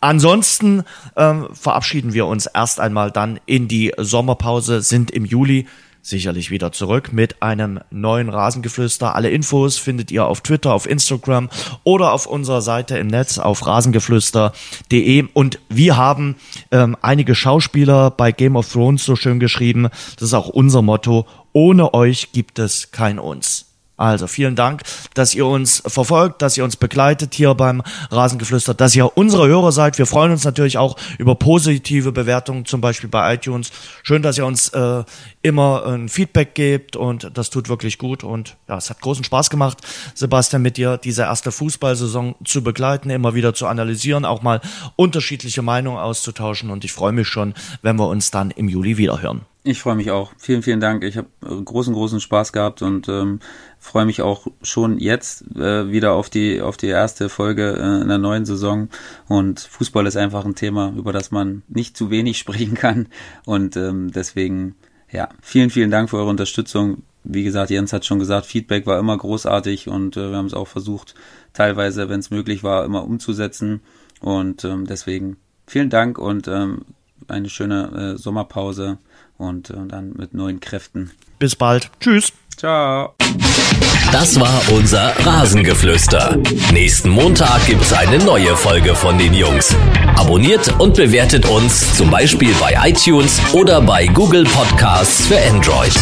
Ansonsten ähm, verabschieden wir uns erst einmal dann in die Sommerpause, sind im Juli sicherlich wieder zurück mit einem neuen Rasengeflüster. Alle Infos findet ihr auf Twitter, auf Instagram oder auf unserer Seite im Netz auf rasengeflüster.de. Und wir haben ähm, einige Schauspieler bei Game of Thrones so schön geschrieben. Das ist auch unser Motto. Ohne euch gibt es kein uns. Also vielen Dank, dass ihr uns verfolgt, dass ihr uns begleitet hier beim Rasengeflüster, dass ihr unsere Hörer seid. Wir freuen uns natürlich auch über positive Bewertungen, zum Beispiel bei iTunes. Schön, dass ihr uns äh, immer ein Feedback gebt und das tut wirklich gut. Und ja, es hat großen Spaß gemacht, Sebastian, mit dir diese erste Fußballsaison zu begleiten, immer wieder zu analysieren, auch mal unterschiedliche Meinungen auszutauschen. Und ich freue mich schon, wenn wir uns dann im Juli wiederhören. Ich freue mich auch. Vielen, vielen Dank. Ich habe äh, großen, großen Spaß gehabt und ähm, freue mich auch schon jetzt äh, wieder auf die auf die erste Folge äh, in der neuen Saison. Und Fußball ist einfach ein Thema, über das man nicht zu wenig sprechen kann. Und ähm, deswegen, ja, vielen, vielen Dank für eure Unterstützung. Wie gesagt, Jens hat schon gesagt, Feedback war immer großartig und äh, wir haben es auch versucht, teilweise, wenn es möglich war, immer umzusetzen. Und ähm, deswegen vielen Dank und ähm, eine schöne äh, Sommerpause und, und dann mit neuen Kräften. Bis bald. Tschüss. Ciao. Das war unser Rasengeflüster. Nächsten Montag gibt's eine neue Folge von den Jungs. Abonniert und bewertet uns zum Beispiel bei iTunes oder bei Google Podcasts für Android.